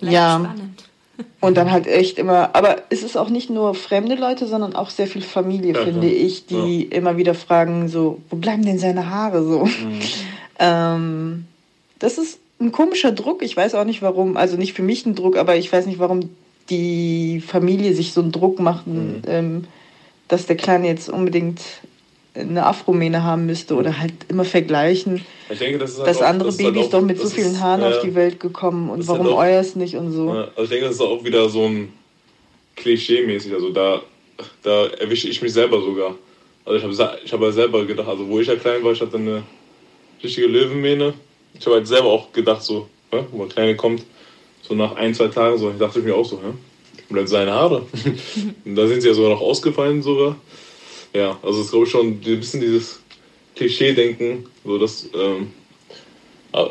Ja. ja. Spannend. Und dann halt echt immer, aber es ist auch nicht nur fremde Leute, sondern auch sehr viel Familie, ja, finde ich, die ja. immer wieder fragen, so, wo bleiben denn seine Haare so? Mhm. (laughs) Ähm, das ist ein komischer Druck, ich weiß auch nicht warum, also nicht für mich ein Druck, aber ich weiß nicht, warum die Familie sich so einen Druck macht, mhm. ähm, dass der Kleine jetzt unbedingt eine Afromähne haben müsste oder halt immer vergleichen. Ich denke, das ist halt dass auch, andere das Babys halt auch, doch mit so vielen Haaren ist, auf die Welt gekommen und warum halt euers nicht und so.
also ich denke, das ist auch wieder so ein Klischee-mäßig. Also da, da erwische ich mich selber sogar. Also ich habe ich hab halt selber gedacht, also wo ich ja klein war, ich hatte eine richtige Löwenmähne. Ich habe halt selber auch gedacht, so, ja, wo der Kleine kommt, so nach ein, zwei Tagen, so, ich dachte ich mir auch so, ja, bleibt seine Haare. (laughs) und da sind sie ja sogar noch ausgefallen sogar. Ja, also es ist glaube ich schon ein bisschen dieses Klischee-Denken, so dass, ähm, äh,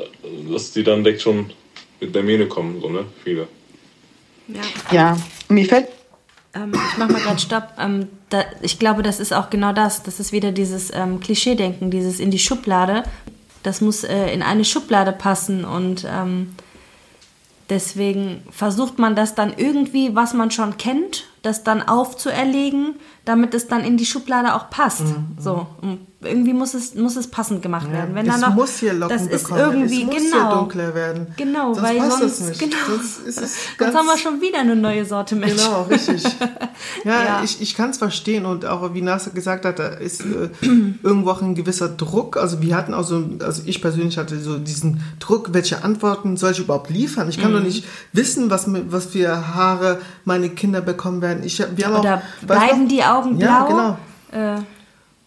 dass die dann direkt schon mit der Mähne kommen, so, ne? Viele.
Ja. ja, mir fällt.
Ähm, ich mach mal gerade Stopp. Ähm, da, ich glaube, das ist auch genau das. Das ist wieder dieses ähm, Klischee-Denken, dieses in die Schublade. Das muss äh, in eine Schublade passen und ähm, deswegen versucht man das dann irgendwie, was man schon kennt, das dann aufzuerlegen, damit es dann in die Schublade auch passt. Mhm. So, und irgendwie muss es, muss es passend gemacht werden. Wenn es noch, muss hier Locken das ist irgendwie, es muss genau, hier dunkler werden. Genau, sonst weil sonst, es nicht. Genau, sonst, sonst haben wir schon wieder eine neue Sorte Mensch. Genau, richtig. (laughs)
Ja, ja. ich, ich kann es verstehen und auch wie Nasser gesagt hat, da ist äh, irgendwo auch ein gewisser Druck. Also wir hatten auch so, also ich persönlich hatte so diesen Druck, welche Antworten soll ich überhaupt liefern? Ich kann mhm. doch nicht wissen, was, was für Haare meine Kinder bekommen werden. Ich, wir haben Oder
auch, bleiben die Augen blau? Ja, genau.
Äh,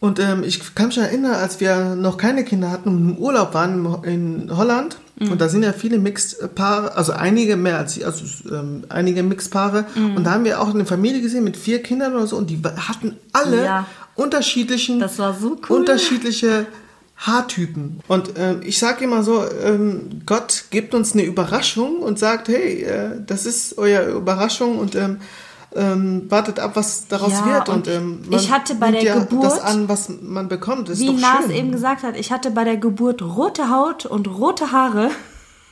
und ähm, ich kann mich erinnern, als wir noch keine Kinder hatten und im Urlaub waren in Holland, mhm. und da sind ja viele Mixed-Paare, also einige mehr als also ähm, einige Mixed-Paare, mhm. und da haben wir auch eine Familie gesehen mit vier Kindern oder so, und die hatten alle ja. unterschiedlichen,
so cool.
unterschiedliche Haartypen. Und ähm, ich sage immer so, ähm, Gott gibt uns eine Überraschung und sagt, hey, äh, das ist eure Überraschung und ähm, ähm, wartet ab, was daraus ja, wird. Und, ähm,
ich hatte bei der
ja
Geburt
das an, was man bekommt.
Das wie Nas eben gesagt hat, ich hatte bei der Geburt rote Haut und rote Haare.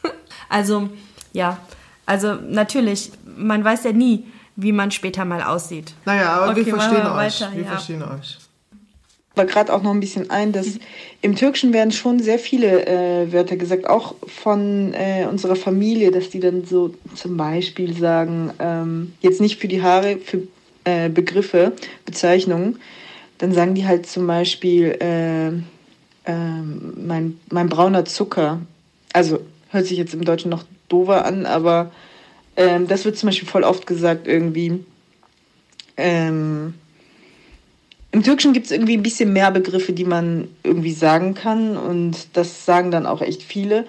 (laughs) also ja, also natürlich, man weiß ja nie, wie man später mal aussieht.
Naja, aber okay, wir verstehen wir euch. Weiter, wir ja. verstehen euch
aber gerade auch noch ein bisschen ein, dass im Türkischen werden schon sehr viele äh, Wörter gesagt, auch von äh, unserer Familie, dass die dann so zum Beispiel sagen, ähm, jetzt nicht für die Haare, für äh, Begriffe, Bezeichnungen, dann sagen die halt zum Beispiel äh, ähm, mein, mein brauner Zucker. Also hört sich jetzt im Deutschen noch dover an, aber ähm, das wird zum Beispiel voll oft gesagt irgendwie. Ähm, im Türkischen gibt es irgendwie ein bisschen mehr Begriffe, die man irgendwie sagen kann und das sagen dann auch echt viele.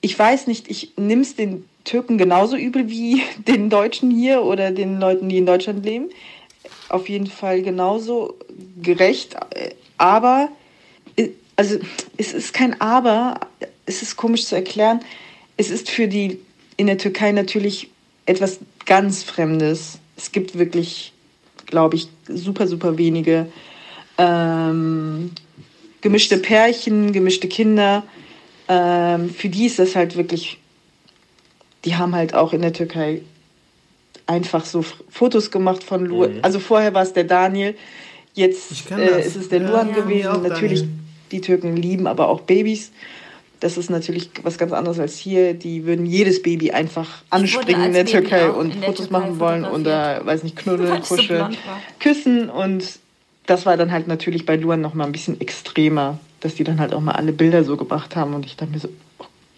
Ich weiß nicht, ich nehme es den Türken genauso übel wie (laughs) den Deutschen hier oder den Leuten, die in Deutschland leben. Auf jeden Fall genauso gerecht, aber also es ist kein Aber, es ist komisch zu erklären. Es ist für die in der Türkei natürlich etwas ganz Fremdes. Es gibt wirklich glaube ich, super, super wenige. Ähm, gemischte Pärchen, gemischte Kinder. Ähm, für die ist das halt wirklich, die haben halt auch in der Türkei einfach so Fotos gemacht von Luan. Mhm. Also vorher war es der Daniel, jetzt äh, ist es der ja, Luan ja, gewesen. Natürlich, Daniel. die Türken lieben aber auch Babys. Das ist natürlich was ganz anderes als hier. Die würden jedes Baby einfach anspringen in der Baby Türkei und Fotos Türkei machen wollen oder, weiß nicht, knuddeln, kuscheln, so küssen. Und das war dann halt natürlich bei Luan noch mal ein bisschen extremer, dass die dann halt auch mal alle Bilder so gebracht haben. Und ich dachte mir so,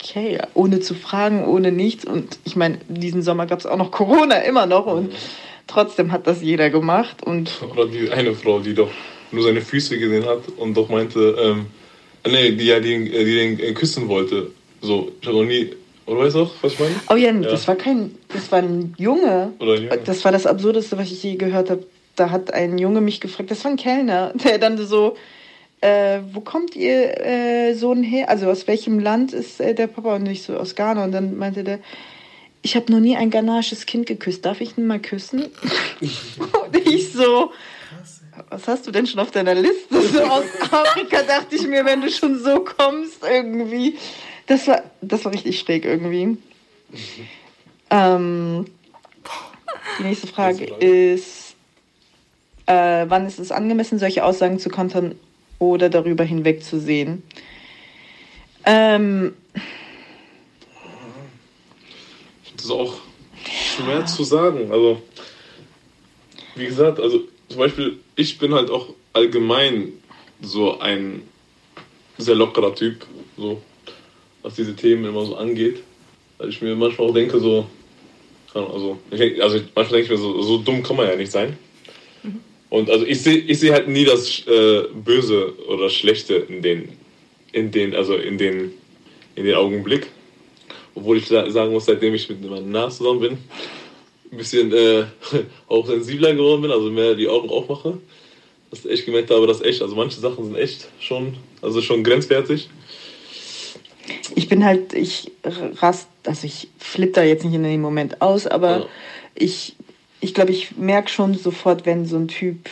okay, ohne zu fragen, ohne nichts. Und ich meine, diesen Sommer gab es auch noch Corona (laughs) immer noch. Und trotzdem hat das jeder gemacht. Und
Oder die eine Frau, die doch nur seine Füße gesehen hat und doch meinte, ähm, Nee, die ja die, die den äh, küssen wollte. So, ich habe noch nie. Oder weißt du auch, was ich meine?
Oh ja, ja, das war kein. Das war ein Junge. Oder ein Junge. Das war das Absurdeste, was ich je gehört habe. Da hat ein Junge mich gefragt, das war ein Kellner, (laughs) der dann so. Äh, wo kommt ihr äh, Sohn her? Also aus welchem Land ist äh, der Papa? Und ich so aus Ghana. Und dann meinte der, ich habe noch nie ein ghanaisches Kind geküsst. Darf ich ihn mal küssen? (laughs) und ich so, was hast du denn schon auf deiner Liste? So (laughs) aus Afrika dachte ich mir, wenn du schon so kommst, irgendwie. Das war, das war richtig schräg irgendwie. Ähm, die nächste Frage ist, äh, wann ist es angemessen, solche Aussagen zu kontern oder darüber hinwegzusehen? Ähm,
ich finde das auch schwer zu sagen. Also, wie gesagt, also zum Beispiel, ich bin halt auch allgemein so ein sehr lockerer Typ, so, was diese Themen immer so angeht. Weil ich mir manchmal auch denke, so, also, ich, also manchmal denke ich mir, so, so dumm kann man ja nicht sein. Mhm. Und also ich sehe ich seh halt nie das äh, Böse oder Schlechte in den, in den, also in den, in den Augenblick. Obwohl ich sagen muss, seitdem ich mit meinem Nas zusammen bin, ein bisschen äh, (laughs) auch sensibler geworden bin, also mehr die Augen aufmache. Dass ich echt gemerkt habe, dass echt, also manche Sachen sind echt schon, also schon grenzwertig.
Ich bin halt, ich rast, also ich flippe da jetzt nicht in dem Moment aus, aber ja. ich, ich glaube, ich merke schon sofort, wenn so ein Typ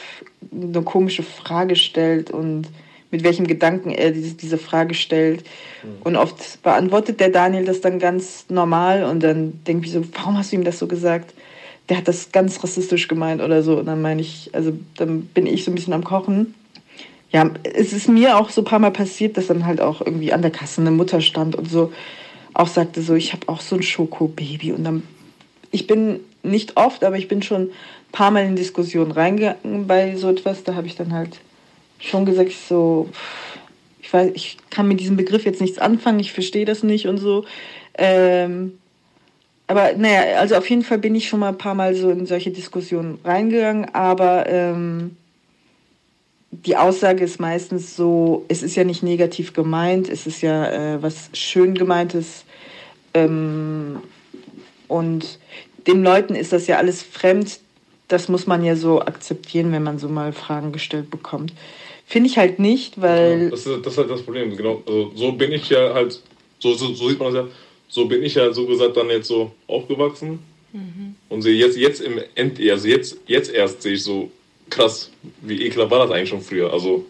eine komische Frage stellt und mit welchem Gedanken er diese, Frage stellt. Mhm. Und oft beantwortet der Daniel das dann ganz normal und dann denke ich so, warum hast du ihm das so gesagt? Der hat das ganz rassistisch gemeint oder so. Und dann meine ich, also dann bin ich so ein bisschen am Kochen. Ja, es ist mir auch so ein paar Mal passiert, dass dann halt auch irgendwie an der Kasse eine Mutter stand und so auch sagte so, ich habe auch so ein Schokobaby. Und dann, ich bin nicht oft, aber ich bin schon ein paar Mal in Diskussionen reingegangen bei so etwas. Da habe ich dann halt schon gesagt, so, ich weiß, ich kann mit diesem Begriff jetzt nichts anfangen, ich verstehe das nicht und so. Ähm, aber naja, also auf jeden Fall bin ich schon mal ein paar Mal so in solche Diskussionen reingegangen, aber ähm, die Aussage ist meistens so, es ist ja nicht negativ gemeint, es ist ja äh, was schön gemeintes. Ähm, und den Leuten ist das ja alles fremd. Das muss man ja so akzeptieren, wenn man so mal Fragen gestellt bekommt. Finde ich halt nicht, weil.
Ja, das, ist, das ist halt das Problem, genau. Also, so bin ich ja halt, so, so, so, sieht man das ja, so bin ich ja so gesagt dann jetzt so aufgewachsen. Mhm. Und sehe jetzt, jetzt im End, also jetzt, jetzt erst sehe ich so krass, wie ekelhaft war das eigentlich schon früher. Also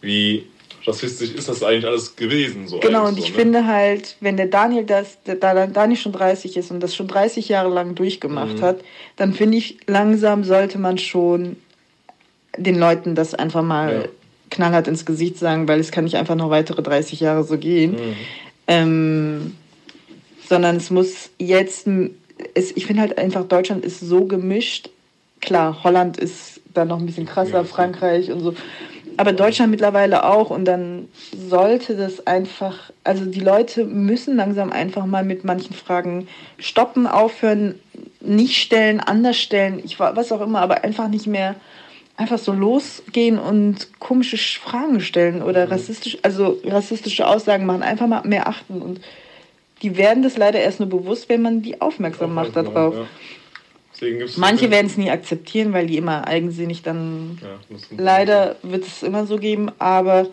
wie rassistisch ist das eigentlich alles gewesen. So
genau, und ich so, ne? finde halt, wenn der Daniel das, da Daniel schon 30 ist und das schon 30 Jahre lang durchgemacht mhm. hat, dann finde ich, langsam sollte man schon den Leuten das einfach mal ja knallhart ins Gesicht sagen, weil es kann nicht einfach noch weitere 30 Jahre so gehen. Mhm. Ähm, sondern es muss jetzt, es, ich finde halt einfach, Deutschland ist so gemischt. Klar, Holland ist dann noch ein bisschen krasser, ja, Frankreich und so. Aber Deutschland mittlerweile auch. Und dann sollte das einfach, also die Leute müssen langsam einfach mal mit manchen Fragen stoppen, aufhören, nicht stellen, anders stellen, ich was auch immer, aber einfach nicht mehr einfach so losgehen und komische Fragen stellen oder mhm. rassistisch, also rassistische Aussagen machen, einfach mal mehr achten. Und die werden das leider erst nur bewusst, wenn man die aufmerksam macht darauf. Ja. Manche werden es nie akzeptieren, weil die immer eigensinnig dann. Ja, leider wird es immer so geben, aber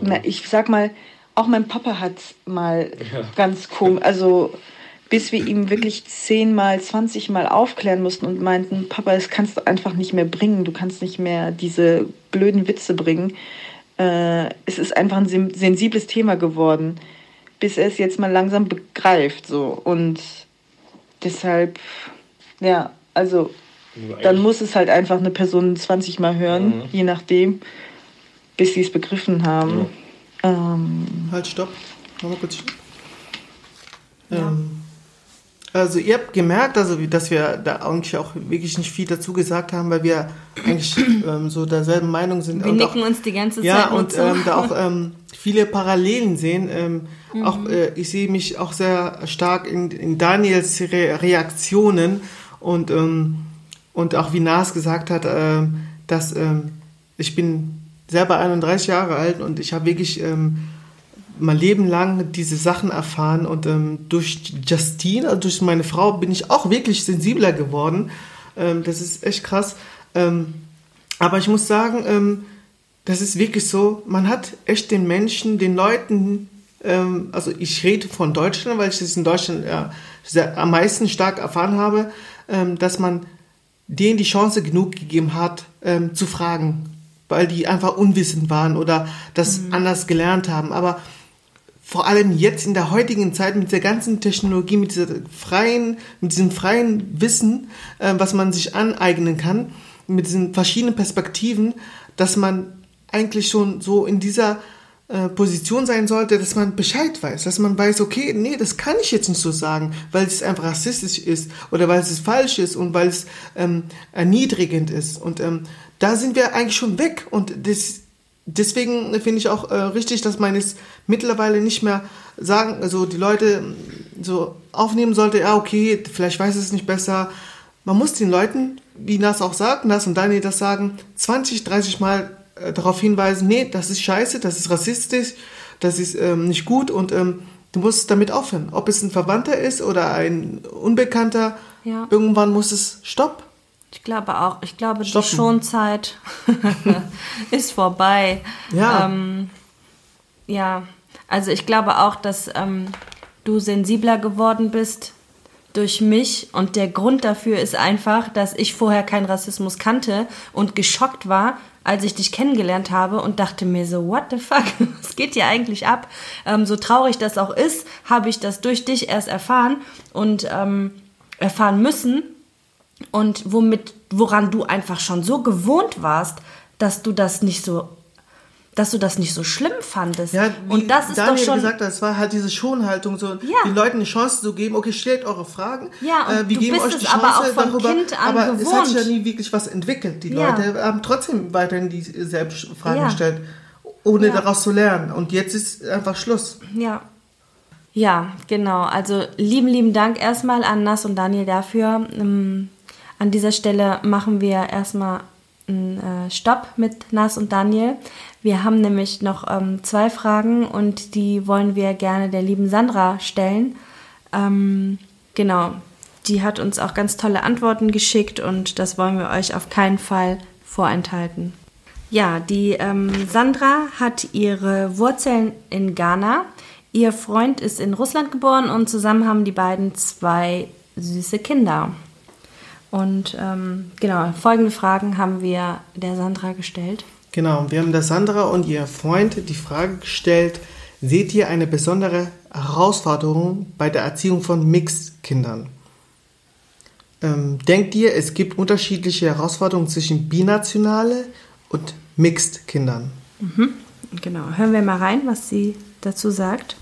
na, ich sag mal, auch mein Papa hat mal ja. ganz komisch, also bis wir ihm wirklich zehnmal, zwanzigmal aufklären mussten und meinten, Papa, das kannst du einfach nicht mehr bringen, du kannst nicht mehr diese blöden Witze bringen. Äh, es ist einfach ein sensibles Thema geworden, bis er es jetzt mal langsam begreift. So. Und deshalb, ja, also dann muss es halt einfach eine Person 20 Mal hören, mhm. je nachdem, bis sie es begriffen haben. Ja. Ähm,
halt, stopp. Mal kurz. Ja. Ähm, also ihr habt gemerkt, also dass wir da eigentlich auch wirklich nicht viel dazu gesagt haben, weil wir eigentlich (clears throat) ähm, so derselben Meinung sind.
Wir nicken auch, uns die ganze Zeit.
Ja, und ähm, da auch ähm, viele Parallelen sehen. Ähm, mhm. Auch äh, ich sehe mich auch sehr stark in, in Daniels Re Reaktionen und ähm, und auch wie Nas gesagt hat, äh, dass ähm, ich bin selber 31 Jahre alt und ich habe wirklich mein Leben lang diese Sachen erfahren und ähm, durch Justine, also durch meine Frau, bin ich auch wirklich sensibler geworden. Ähm, das ist echt krass. Ähm, aber ich muss sagen, ähm, das ist wirklich so, man hat echt den Menschen, den Leuten, ähm, also ich rede von Deutschland, weil ich das in Deutschland ja, sehr, am meisten stark erfahren habe, ähm, dass man denen die Chance genug gegeben hat, zu fragen, weil die einfach unwissend waren oder das mhm. anders gelernt haben. Aber vor allem jetzt in der heutigen Zeit mit der ganzen Technologie, mit dieser freien, mit diesem freien Wissen, äh, was man sich aneignen kann, mit diesen verschiedenen Perspektiven, dass man eigentlich schon so in dieser äh, Position sein sollte, dass man Bescheid weiß, dass man weiß, okay, nee, das kann ich jetzt nicht so sagen, weil es einfach rassistisch ist oder weil es falsch ist und weil es ähm, erniedrigend ist. Und ähm, da sind wir eigentlich schon weg und das, deswegen finde ich auch äh, richtig, dass man es mittlerweile nicht mehr sagen, also die Leute so aufnehmen sollte, ja, okay, vielleicht weiß es nicht besser. Man muss den Leuten, wie Nas auch sagt, Nas und Daniel das sagen, 20, 30 Mal äh, darauf hinweisen, nee, das ist scheiße, das ist rassistisch, das ist ähm, nicht gut und ähm, du musst damit aufhören. Ob es ein Verwandter ist oder ein Unbekannter, ja. irgendwann muss es stopp.
Ich glaube auch. Ich glaube, Stoppen. die Schonzeit (laughs) ist vorbei. Ja. Ähm, ja, also ich glaube auch, dass ähm, du sensibler geworden bist durch mich und der Grund dafür ist einfach, dass ich vorher keinen Rassismus kannte und geschockt war, als ich dich kennengelernt habe und dachte mir so, what the fuck, (laughs) was geht hier eigentlich ab? Ähm, so traurig das auch ist, habe ich das durch dich erst erfahren und ähm, erfahren müssen und womit, woran du einfach schon so gewohnt warst, dass du das nicht so dass du das nicht so schlimm fandest. Ja, und das ist
Daniel
doch schon
gesagt hat, es war halt diese Schonhaltung, so ja. den Leuten eine Chance zu geben. Okay, stellt eure Fragen. Ja, und äh, wir du geben bist euch die Chance aber auch von darüber. Kind an aber gewohnt. es hat sich ja nie wirklich was entwickelt. Die ja. Leute haben trotzdem weiterhin dieselben Fragen ja. gestellt, ohne daraus zu lernen. Und jetzt ist einfach Schluss.
Ja. Ja, genau. Also lieben, lieben Dank erstmal an Nas und Daniel dafür. Ähm, an dieser Stelle machen wir erstmal einen äh, Stopp mit Nas und Daniel. Wir haben nämlich noch ähm, zwei Fragen und die wollen wir gerne der lieben Sandra stellen. Ähm, genau, die hat uns auch ganz tolle Antworten geschickt und das wollen wir euch auf keinen Fall vorenthalten. Ja, die ähm, Sandra hat ihre Wurzeln in Ghana. Ihr Freund ist in Russland geboren und zusammen haben die beiden zwei süße Kinder. Und ähm, genau, folgende Fragen haben wir der Sandra gestellt.
Genau, wir haben der Sandra und ihr Freund die Frage gestellt, seht ihr eine besondere Herausforderung bei der Erziehung von Mixed-Kindern? Ähm, denkt ihr, es gibt unterschiedliche Herausforderungen zwischen binationale und Mixed-Kindern?
Mhm, genau, hören wir mal rein, was sie dazu sagt.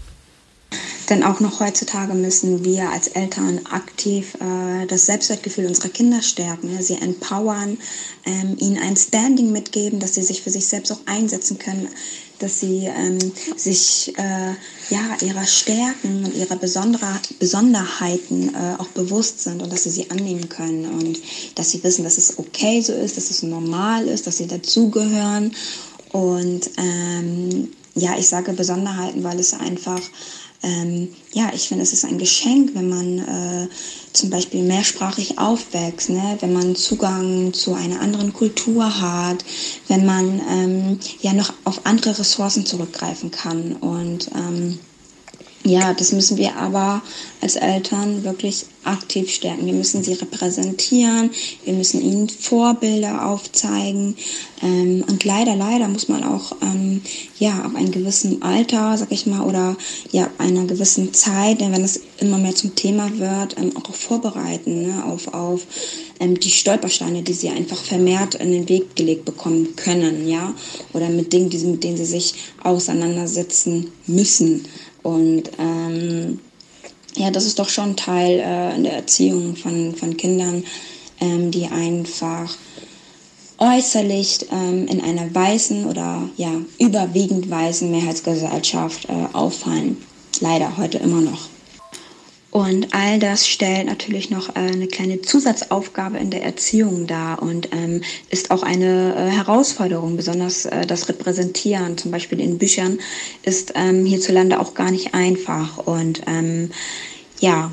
Denn auch noch heutzutage müssen wir als Eltern aktiv äh, das Selbstwertgefühl unserer Kinder stärken, sie empowern, ähm, ihnen ein Standing mitgeben, dass sie sich für sich selbst auch einsetzen können, dass sie ähm, sich äh, ja, ihrer Stärken und ihrer Besonderheiten äh, auch bewusst sind und dass sie sie annehmen können und dass sie wissen, dass es okay so ist, dass es normal ist, dass sie dazugehören. Und ähm, ja, ich sage Besonderheiten, weil es einfach ähm, ja, ich finde, es ist ein Geschenk, wenn man äh, zum Beispiel mehrsprachig aufwächst, ne? wenn man Zugang zu einer anderen Kultur hat, wenn man ähm, ja noch auf andere Ressourcen zurückgreifen kann. Und ähm, ja, das müssen wir aber als Eltern wirklich aktiv stärken. Wir müssen sie repräsentieren, wir müssen ihnen Vorbilder aufzeigen. Ähm, und leider, leider muss man auch ähm, ja, ab einem gewissen Alter, sag ich mal, oder ja, einer gewissen Zeit, wenn es immer mehr zum Thema wird, ähm, auch vorbereiten ne, auf, auf ähm, die Stolpersteine, die sie einfach vermehrt in den Weg gelegt bekommen können, ja, oder mit Dingen, die, mit denen sie sich auseinandersetzen müssen. Und ähm, ja, das ist doch schon Teil äh, in der Erziehung von, von Kindern, ähm, die einfach äußerlich ähm, in einer weißen oder ja überwiegend weißen Mehrheitsgesellschaft äh, auffallen. Leider heute immer noch. Und all das stellt natürlich noch äh, eine kleine Zusatzaufgabe in der Erziehung dar und ähm, ist auch eine äh, Herausforderung. Besonders äh, das Repräsentieren, zum Beispiel in Büchern, ist ähm, hierzulande auch gar nicht einfach. Und ähm, ja,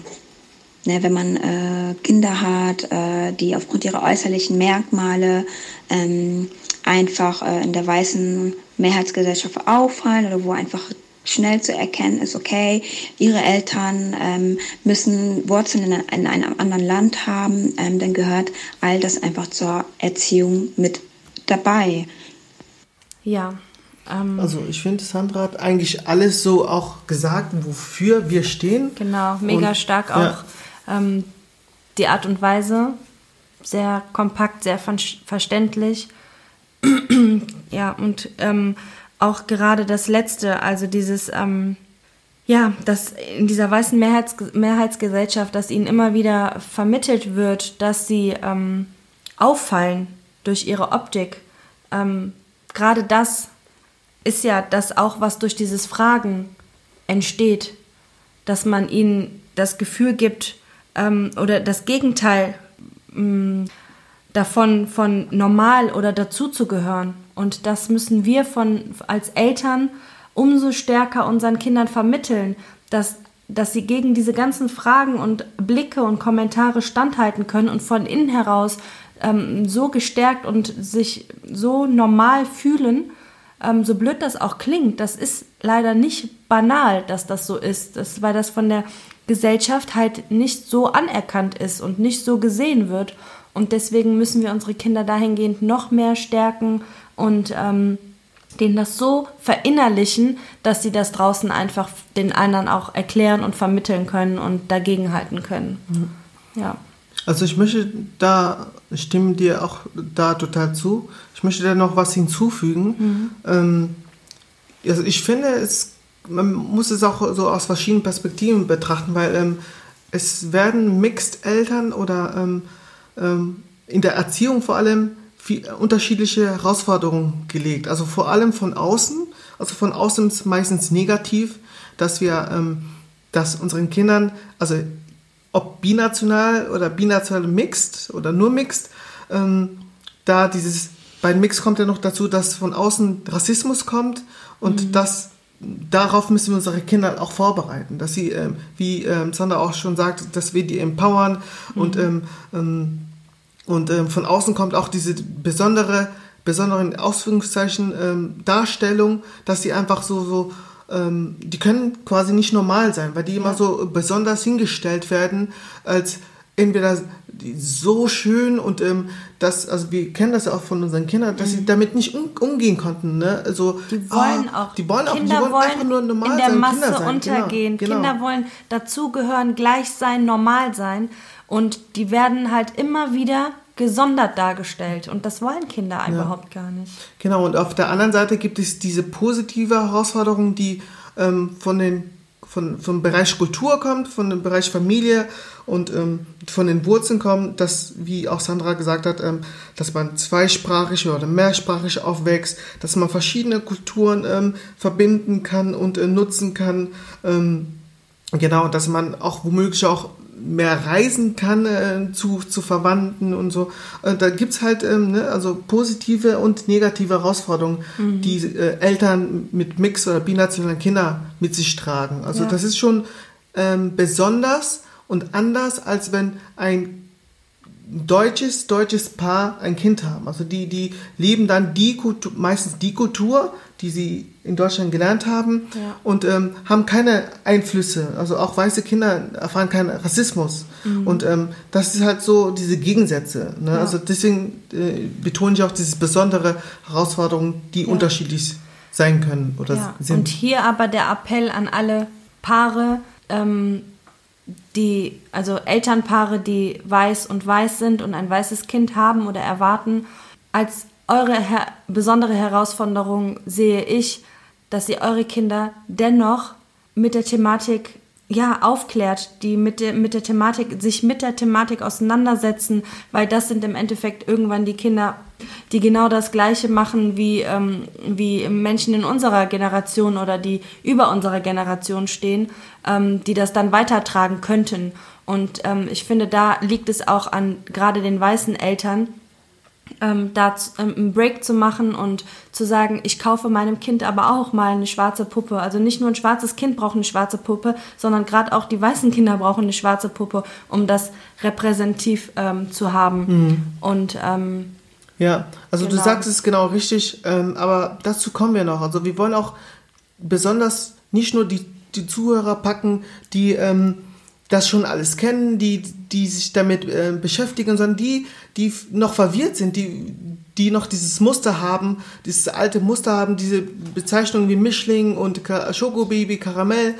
ne, wenn man äh, Kinder hat, äh, die aufgrund ihrer äußerlichen Merkmale ähm, einfach äh, in der weißen Mehrheitsgesellschaft auffallen oder wo einfach schnell zu erkennen ist, okay, ihre Eltern ähm, müssen Wurzeln in, in, einem anderen Land haben, ähm, dann gehört all das einfach zur Erziehung mit dabei.
Ja.
Ähm, also ich finde, Sandra hat eigentlich alles so auch gesagt, wofür wir stehen.
Genau, mega und, stark auch ja. Ähm, die Art und Weise, sehr kompakt, sehr verständlich. (clears throat) ja, und ähm, auch gerade das Letzte, also dieses, ähm, ja, dass in dieser weißen Mehrheits Mehrheitsgesellschaft, dass ihnen immer wieder vermittelt wird, dass sie ähm, auffallen durch ihre Optik. Ähm, gerade das ist ja das auch, was durch dieses Fragen entsteht, dass man ihnen das Gefühl gibt ähm, oder das Gegenteil ähm, davon, von normal oder dazuzugehören. Und das müssen wir von, als Eltern umso stärker unseren Kindern vermitteln, dass, dass sie gegen diese ganzen Fragen und Blicke und Kommentare standhalten können und von innen heraus ähm, so gestärkt und sich so normal fühlen, ähm, so blöd das auch klingt, das ist leider nicht banal, dass das so ist, das, weil das von der Gesellschaft halt nicht so anerkannt ist und nicht so gesehen wird. Und deswegen müssen wir unsere Kinder dahingehend noch mehr stärken und ähm, denen das so verinnerlichen, dass sie das draußen einfach den anderen auch erklären und vermitteln können und dagegenhalten können. Mhm. Ja.
Also ich möchte da, ich stimme dir auch da total zu. Ich möchte da noch was hinzufügen. Mhm. Ähm, also ich finde, es, man muss es auch so aus verschiedenen Perspektiven betrachten, weil ähm, es werden Mixed-Eltern oder ähm, ähm, in der Erziehung vor allem viel, unterschiedliche Herausforderungen gelegt. Also vor allem von außen, also von außen ist meistens negativ, dass wir, ähm, dass unseren Kindern, also ob binational oder binational mixed oder nur mixed, ähm, da dieses, bei Mix kommt ja noch dazu, dass von außen Rassismus kommt und mhm. das darauf müssen wir unsere Kinder auch vorbereiten, dass sie, ähm, wie ähm, Sandra auch schon sagt, dass wir die empowern mhm. und, ähm, ähm, und ähm, von außen kommt auch diese besondere, besonderen Ausführungszeichen ähm, Darstellung, dass sie einfach so, so ähm, die können quasi nicht normal sein, weil die ja. immer so besonders hingestellt werden, als entweder so schön und ähm, das, also wir kennen das ja auch von unseren Kindern, dass mhm. sie damit nicht um, umgehen konnten. Ne? Also,
die wollen ah, auch. Die wollen auch, Kinder die wollen, wollen einfach nur normal in der sein, Masse Kinder sein. Genau, untergehen. Genau, genau. Kinder wollen dazugehören, gleich sein, normal sein und die werden halt immer wieder gesondert dargestellt. Und das wollen Kinder ja. überhaupt gar nicht.
Genau, und auf der anderen Seite gibt es diese positive Herausforderung, die ähm, von den von, vom Bereich Kultur kommt, von dem Bereich Familie und ähm, von den Wurzeln kommt, dass, wie auch Sandra gesagt hat, ähm, dass man zweisprachig oder mehrsprachig aufwächst, dass man verschiedene Kulturen ähm, verbinden kann und äh, nutzen kann. Ähm, genau, dass man auch womöglich auch mehr reisen kann äh, zu, zu Verwandten und so. Äh, da gibt es halt ähm, ne, also positive und negative Herausforderungen, mhm. die äh, Eltern mit Mix- oder binationalen Kindern mit sich tragen. Also ja. das ist schon ähm, besonders und anders, als wenn ein deutsches, deutsches Paar ein Kind haben. Also die, die leben dann die Kultur, meistens die Kultur, die sie in Deutschland gelernt haben ja. und ähm, haben keine Einflüsse. Also auch weiße Kinder erfahren keinen Rassismus. Mhm. Und ähm, das ist halt so diese Gegensätze. Ne? Ja. Also deswegen äh, betone ich auch diese besondere Herausforderungen, die ja. unterschiedlich sein können oder
sind. Und hier aber der Appell an alle Paare, ähm, die, also Elternpaare, die weiß und weiß sind und ein weißes Kind haben oder erwarten, als eure her besondere Herausforderung sehe ich, dass ihr eure Kinder dennoch mit der Thematik ja, aufklärt, die mit der, mit der Thematik, sich mit der Thematik auseinandersetzen, weil das sind im Endeffekt irgendwann die Kinder, die genau das Gleiche machen wie, ähm, wie Menschen in unserer Generation oder die über unserer Generation stehen, ähm, die das dann weitertragen könnten. Und ähm, ich finde, da liegt es auch an gerade den weißen Eltern, ähm, da ähm, einen Break zu machen und zu sagen, ich kaufe meinem Kind aber auch mal eine schwarze Puppe. Also nicht nur ein schwarzes Kind braucht eine schwarze Puppe, sondern gerade auch die weißen Kinder brauchen eine schwarze Puppe, um das repräsentativ ähm, zu haben. Mhm. Und ähm,
ja, also genau. du sagst es genau richtig, ähm, aber dazu kommen wir noch. Also wir wollen auch besonders nicht nur die, die Zuhörer packen, die ähm, das schon alles kennen, die, die sich damit äh, beschäftigen, sondern die, die noch verwirrt sind, die, die noch dieses Muster haben, dieses alte Muster haben, diese Bezeichnungen wie Mischling und Schokobaby, Karamell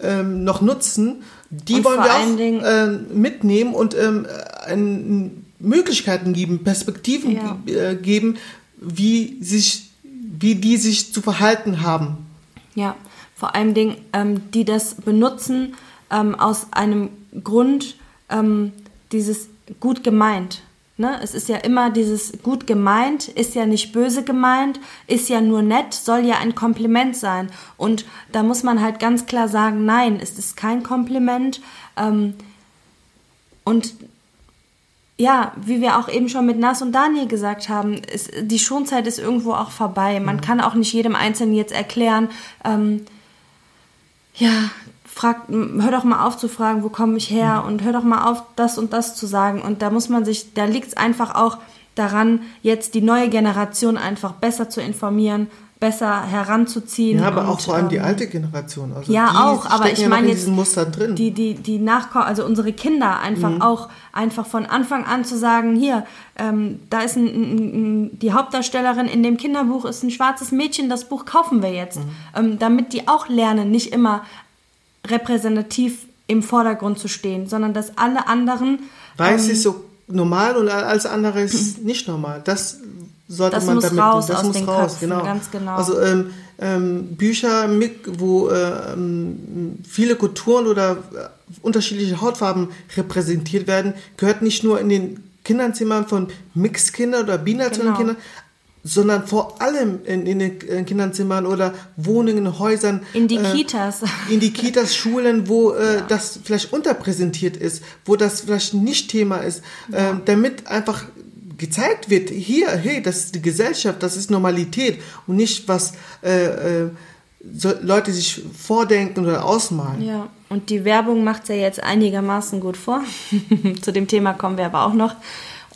ähm, noch nutzen, die und wollen wir auch äh, mitnehmen und ähm, ein, Möglichkeiten geben, Perspektiven ja. äh, geben, wie sich wie die sich zu verhalten haben.
Ja, vor allem Dingen, ähm, die das benutzen ähm, aus einem Grund, ähm, dieses gut gemeint. Ne? Es ist ja immer dieses gut gemeint, ist ja nicht böse gemeint, ist ja nur nett, soll ja ein Kompliment sein. Und da muss man halt ganz klar sagen, nein, es ist kein Kompliment. Ähm, und ja, wie wir auch eben schon mit Nas und Daniel gesagt haben, ist, die Schonzeit ist irgendwo auch vorbei. Man mhm. kann auch nicht jedem Einzelnen jetzt erklären, ähm, ja, frag, hör doch mal auf zu fragen, wo komme ich her mhm. und hör doch mal auf, das und das zu sagen. Und da muss man sich, da liegt es einfach auch daran, jetzt die neue Generation einfach besser zu informieren, besser heranzuziehen.
Ja, aber und, auch vor allem die ähm, alte Generation.
Also ja, auch, aber ich ja meine jetzt drin. die, die, die Nachkommen, also unsere Kinder einfach mhm. auch einfach von Anfang an zu sagen, hier, ähm, da ist ein, ein, die Hauptdarstellerin in dem Kinderbuch ist ein schwarzes Mädchen, das Buch kaufen wir jetzt, mhm. ähm, damit die auch lernen, nicht immer repräsentativ im Vordergrund zu stehen, sondern dass alle anderen.
Weiß ähm, ist so normal und alles andere ist nicht normal. Das sollte
das
man
muss
damit
raus das aus muss den raus, Köpfen,
genau.
ganz genau.
Also ähm, ähm, Bücher, mit, wo ähm, viele Kulturen oder äh, unterschiedliche Hautfarben repräsentiert werden, gehört nicht nur in den Kinderzimmern von Mixkindern oder binationalen genau. Kindern, sondern vor allem in, in den Kinderzimmern oder Wohnungen, Häusern.
In die äh, Kitas. (laughs)
In die Kitas, Schulen, wo äh, ja. das vielleicht unterpräsentiert ist, wo das vielleicht nicht Thema ist, ja. äh, damit einfach gezeigt wird, hier, hey, das ist die Gesellschaft, das ist Normalität und nicht was äh, äh, so Leute sich vordenken oder ausmalen.
Ja, und die Werbung macht es ja jetzt einigermaßen gut vor. (laughs) Zu dem Thema kommen wir aber auch noch.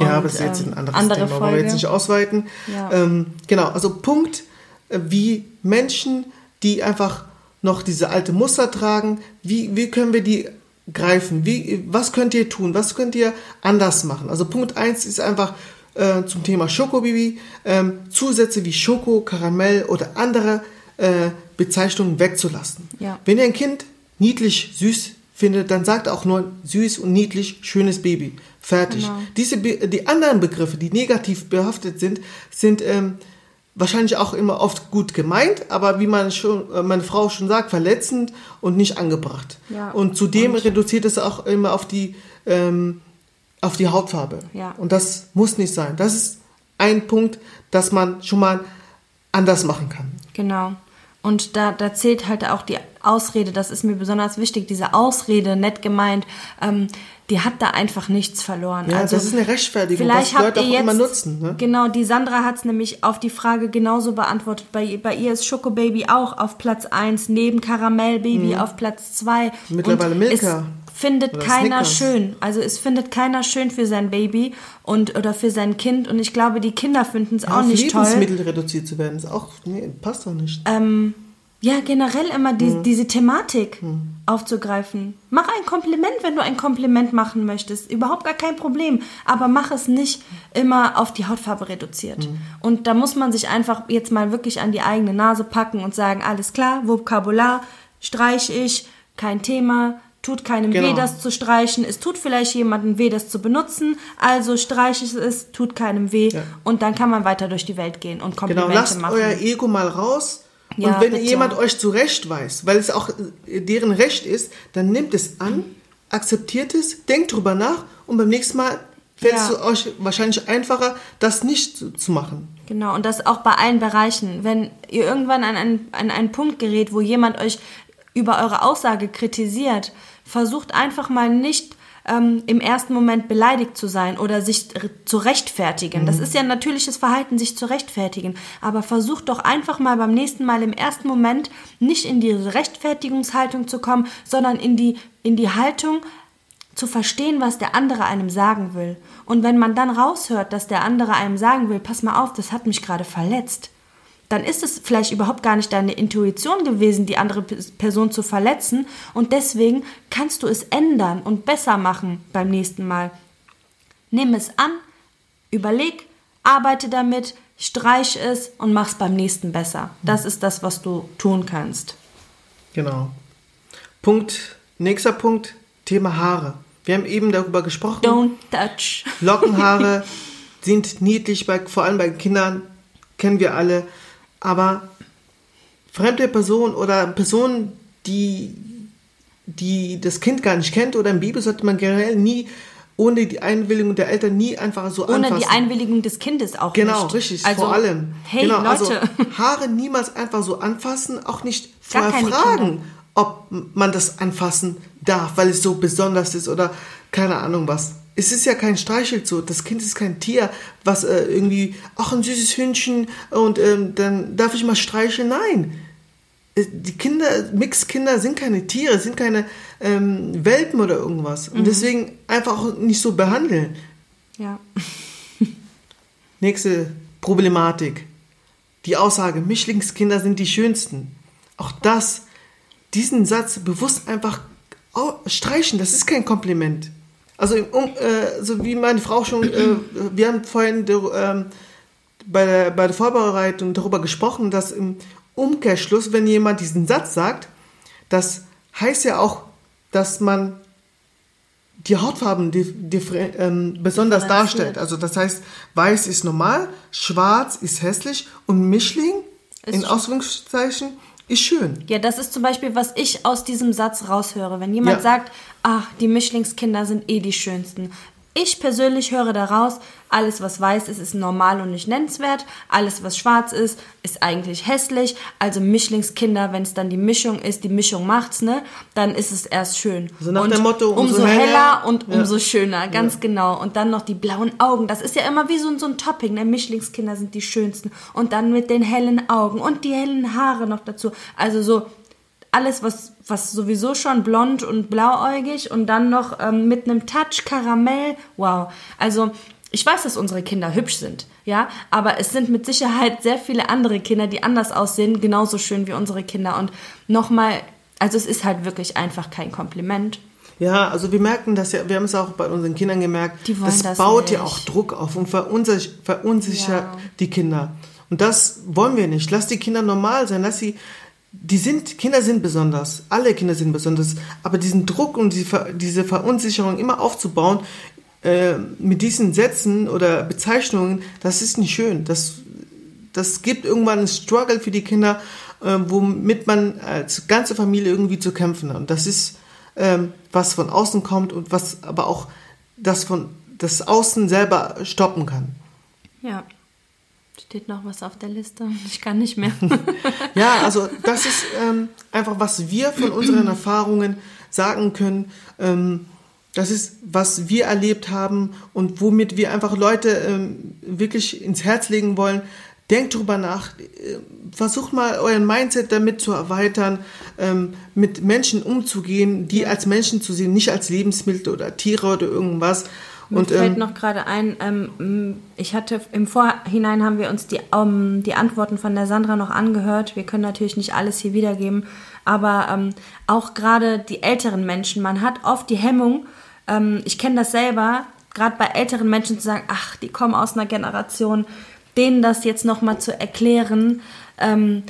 Ja, aber das ist jetzt ein ähm, anderes andere Thema, Folge. wollen wir jetzt nicht ausweiten. Ja. Ähm, genau, also Punkt, äh, wie Menschen, die einfach noch diese alte Muster tragen, wie, wie können wir die greifen? Wie, was könnt ihr tun? Was könnt ihr anders machen? Also Punkt 1 ist einfach äh, zum Thema Schokobibi, ähm, Zusätze wie Schoko, Karamell oder andere äh, Bezeichnungen wegzulassen. Ja. Wenn ihr ein Kind niedlich, süß findet, dann sagt auch nur süß und niedlich, schönes Baby. Fertig. Genau. Diese, die anderen Begriffe, die negativ behaftet sind, sind ähm, wahrscheinlich auch immer oft gut gemeint, aber wie man schon, äh, meine Frau schon sagt, verletzend und nicht angebracht. Ja. Und zudem und reduziert es auch immer auf die, ähm, auf die Hautfarbe. Ja. Und das muss nicht sein. Das ist ein Punkt, dass man schon mal anders machen kann.
Genau. Und da, da zählt halt auch die Ausrede, das ist mir besonders wichtig, diese Ausrede, nett gemeint, ähm, die hat da einfach nichts verloren.
Ja, also, das ist eine Rechtfertigung, vielleicht was Leute auch jetzt, immer nutzen. Ne?
Genau, die Sandra hat es nämlich auf die Frage genauso beantwortet. Bei, bei ihr ist Schokobaby auch auf Platz 1, neben Karamellbaby mhm. auf Platz 2.
Mittlerweile Milka
findet oder keiner Snickers. schön. Also es findet keiner schön für sein Baby und oder für sein Kind und ich glaube, die Kinder finden es ja, auch nicht toll.
Lebensmittel reduziert zu werden, ist auch nee, passt doch nicht.
Ähm, ja, generell immer die, hm. diese Thematik hm. aufzugreifen. Mach ein Kompliment, wenn du ein Kompliment machen möchtest. Überhaupt gar kein Problem. Aber mach es nicht immer auf die Hautfarbe reduziert. Hm. Und da muss man sich einfach jetzt mal wirklich an die eigene Nase packen und sagen, alles klar, Vokabular streich ich, kein Thema, tut keinem genau. weh, das zu streichen. Es tut vielleicht jemandem weh, das zu benutzen. Also streiche ich es, tut keinem weh. Ja. Und dann kann man weiter durch die Welt gehen und Komplimente genau,
lasst
machen.
euer Ego mal raus ja, und wenn bitte. jemand euch zurechtweist, weil es auch äh, deren Recht ist, dann nimmt es an, akzeptiert es, denkt drüber nach und beim nächsten Mal fällt ja. es euch wahrscheinlich einfacher, das nicht zu machen.
Genau, und das auch bei allen Bereichen. Wenn ihr irgendwann an einen, an einen Punkt gerät, wo jemand euch über eure Aussage kritisiert, versucht einfach mal nicht ähm, im ersten Moment beleidigt zu sein oder sich zu rechtfertigen. Mhm. Das ist ja ein natürliches Verhalten, sich zu rechtfertigen. Aber versucht doch einfach mal beim nächsten Mal im ersten Moment nicht in diese Rechtfertigungshaltung zu kommen, sondern in die, in die Haltung, zu verstehen, was der andere einem sagen will. Und wenn man dann raushört, dass der andere einem sagen will, pass mal auf, das hat mich gerade verletzt, dann ist es vielleicht überhaupt gar nicht deine Intuition gewesen, die andere Person zu verletzen. Und deswegen kannst du es ändern und besser machen beim nächsten Mal. Nimm es an, überleg, arbeite damit, streich es und mach es beim nächsten besser. Das ist das, was du tun kannst.
Genau. Punkt, nächster Punkt, Thema Haare. Wir haben eben darüber gesprochen.
Don't touch.
Lockenhaare (laughs) sind niedlich, bei, vor allem bei Kindern, kennen wir alle. Aber fremde Personen oder Personen, die, die das Kind gar nicht kennt oder im Bibel sollte man generell nie ohne die Einwilligung der Eltern nie einfach so
ohne anfassen. Ohne die Einwilligung des Kindes auch
genau, nicht. richtig, also, vor allem.
Hey,
genau,
Leute. Also (laughs)
Haare niemals einfach so anfassen, auch nicht vorher fragen, Kinder. ob man das anfassen darf, weil es so besonders ist oder keine Ahnung was. Es ist ja kein Streichelzoo. Das Kind ist kein Tier, was äh, irgendwie, ach, ein süßes Hündchen und ähm, dann darf ich mal streicheln. Nein. Äh, die Kinder, Mixkinder sind keine Tiere, sind keine ähm, Welpen oder irgendwas. Und mhm. deswegen einfach auch nicht so behandeln.
Ja. (laughs)
Nächste Problematik. Die Aussage, Mischlingskinder sind die schönsten. Auch das, diesen Satz bewusst einfach streichen, das ist kein Kompliment. Also, um, äh, so wie meine Frau schon, äh, wir haben vorhin äh, bei, der, bei der Vorbereitung darüber gesprochen, dass im Umkehrschluss, wenn jemand diesen Satz sagt, das heißt ja auch, dass man die Hautfarben ähm, besonders darstellt. Also das heißt, weiß ist normal, schwarz ist hässlich und Mischling, ist in Ausführungszeichen, ist schön.
Ja, das ist zum Beispiel, was ich aus diesem Satz raushöre. Wenn jemand ja. sagt, ach, die Mischlingskinder sind eh die schönsten. Ich persönlich höre daraus, alles was weiß ist, ist normal und nicht nennenswert. Alles was schwarz ist, ist eigentlich hässlich. Also Mischlingskinder, wenn es dann die Mischung ist, die Mischung macht's, ne? Dann ist es erst schön.
Also nach
und
dem Motto,
umso, umso heller, heller, und ja. umso schöner, ganz ja. genau. Und dann noch die blauen Augen. Das ist ja immer wie so, so ein Topping. Ne? Mischlingskinder sind die schönsten. Und dann mit den hellen Augen und die hellen Haare noch dazu. Also so alles, was, was sowieso schon blond und blauäugig und dann noch ähm, mit einem Touch Karamell. Wow. Also ich weiß, dass unsere Kinder hübsch sind, ja, aber es sind mit Sicherheit sehr viele andere Kinder, die anders aussehen, genauso schön wie unsere Kinder. Und nochmal, also es ist halt wirklich einfach kein Kompliment.
Ja, also wir merken das ja, wir haben es auch bei unseren Kindern gemerkt, die das, das baut nicht. ja auch Druck auf und verunsichert, verunsichert ja. die Kinder. Und das wollen wir nicht. Lass die Kinder normal sein, lass sie die sind, Kinder sind besonders, alle Kinder sind besonders, aber diesen Druck und die, diese Verunsicherung immer aufzubauen, äh, mit diesen Sätzen oder Bezeichnungen, das ist nicht schön. Das, das gibt irgendwann einen Struggle für die Kinder, äh, womit man als ganze Familie irgendwie zu kämpfen hat. Und das ist, ähm, was von außen kommt und was aber auch das von das Außen selber stoppen kann.
Ja. Steht noch was auf der Liste? (laughs) Ich kann nicht mehr. (laughs)
ja, also das ist ähm, einfach, was wir von unseren Erfahrungen sagen können. Ähm, das ist, was wir erlebt haben und womit wir einfach Leute ähm, wirklich ins Herz legen wollen. Denkt drüber nach, äh, versucht mal euren Mindset damit zu erweitern, ähm, mit Menschen umzugehen, die als Menschen zu sehen, nicht als Lebensmittel oder Tiere oder irgendwas.
Mir und, fällt ähm, noch gerade ein, ähm, ich hatte im Vorhinein haben wir uns die, um, die Antworten von der Sandra noch angehört. Wir können natürlich nicht alles hier wiedergeben, aber ähm, auch gerade die älteren Menschen, man hat oft die Hemmung, ähm, ich kenne das selber, gerade bei älteren Menschen zu sagen, ach, die kommen aus einer Generation, denen das jetzt nochmal zu erklären, ähm,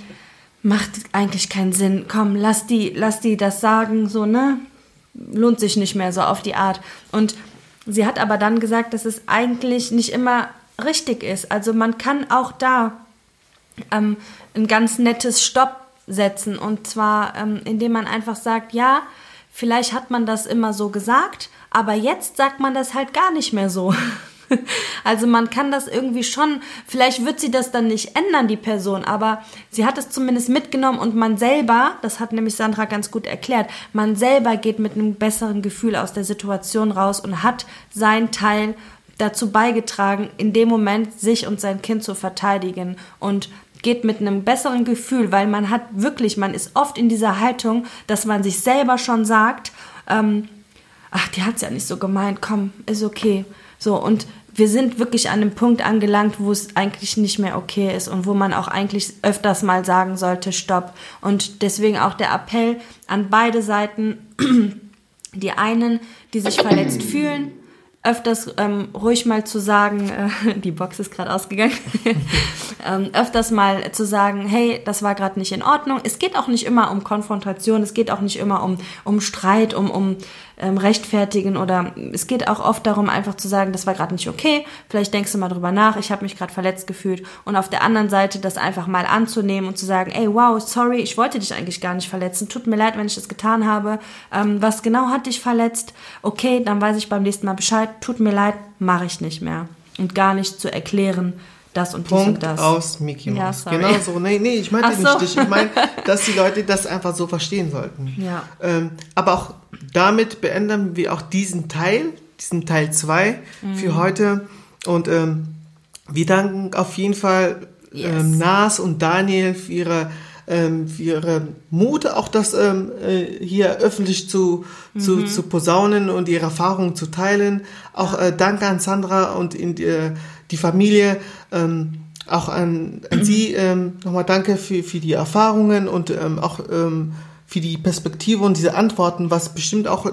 macht eigentlich keinen Sinn. Komm, lass die, lass die das sagen, so, ne? Lohnt sich nicht mehr so auf die Art. Und Sie hat aber dann gesagt, dass es eigentlich nicht immer richtig ist. Also man kann auch da ähm, ein ganz nettes Stopp setzen. Und zwar, ähm, indem man einfach sagt, ja, vielleicht hat man das immer so gesagt, aber jetzt sagt man das halt gar nicht mehr so. (laughs) (laughs) Also man kann das irgendwie schon, vielleicht wird sie das dann nicht ändern, die Person, aber sie hat es zumindest mitgenommen und man selber, das hat nämlich Sandra ganz gut erklärt, man selber geht mit einem besseren Gefühl aus der Situation raus und hat sein Teil dazu beigetragen, in dem Moment sich und sein Kind zu verteidigen und geht mit einem besseren Gefühl, weil man hat wirklich, man ist oft in dieser Haltung, dass man sich selber schon sagt, ähm, ach, die hat's ja nicht so gemeint, komm, ist okay. So, und wir sind wirklich an einem Punkt angelangt, wo es eigentlich nicht mehr okay ist und wo man auch eigentlich öfters mal sagen sollte, stopp. Und deswegen auch der Appell an beide Seiten, (clears throat) die einen, die sich verletzt fühlen, öfters ähm, ruhig mal zu sagen, äh, (laughs) die Box ist gerade ausgegangen, (laughs) ähm, öfters mal zu sagen, hey, das war gerade nicht in Ordnung. Es geht auch nicht immer um Konfrontation, es geht auch nicht immer um, um Streit, um, um ähm, rechtfertigen oder es geht auch oft darum, einfach zu sagen, das war gerade nicht okay, vielleicht denkst du mal drüber nach, ich habe mich gerade verletzt gefühlt und auf der anderen Seite das einfach mal anzunehmen und zu sagen, ey, wow, sorry, ich wollte dich eigentlich gar nicht verletzen, tut mir leid, wenn ich das getan habe, ähm, was genau hat dich verletzt, okay, dann weiß ich beim nächsten Mal Bescheid, tut mir leid, mache ich nicht mehr und gar nicht zu erklären, das und
Punkt
dies und das.
aus Mickey Mouse. Ja, genau so. Nee, nee, ich meinte so. nicht dich. Ich meine, (laughs) dass die Leute das einfach so verstehen sollten.
Ja.
Ähm, aber auch damit beenden wir auch diesen Teil, diesen Teil 2 mhm. für heute. Und ähm, wir danken auf jeden Fall yes. ähm, Nas und Daniel für ihre ähm, für ihre Mut, auch das ähm, äh, hier öffentlich zu, mhm. zu, zu posaunen und ihre Erfahrungen zu teilen. Auch äh, danke an Sandra und in die, äh, die Familie. Ähm, auch an, an (clears throat) Sie ähm, nochmal danke für, für die Erfahrungen und ähm, auch ähm, für die Perspektive und diese Antworten, was bestimmt auch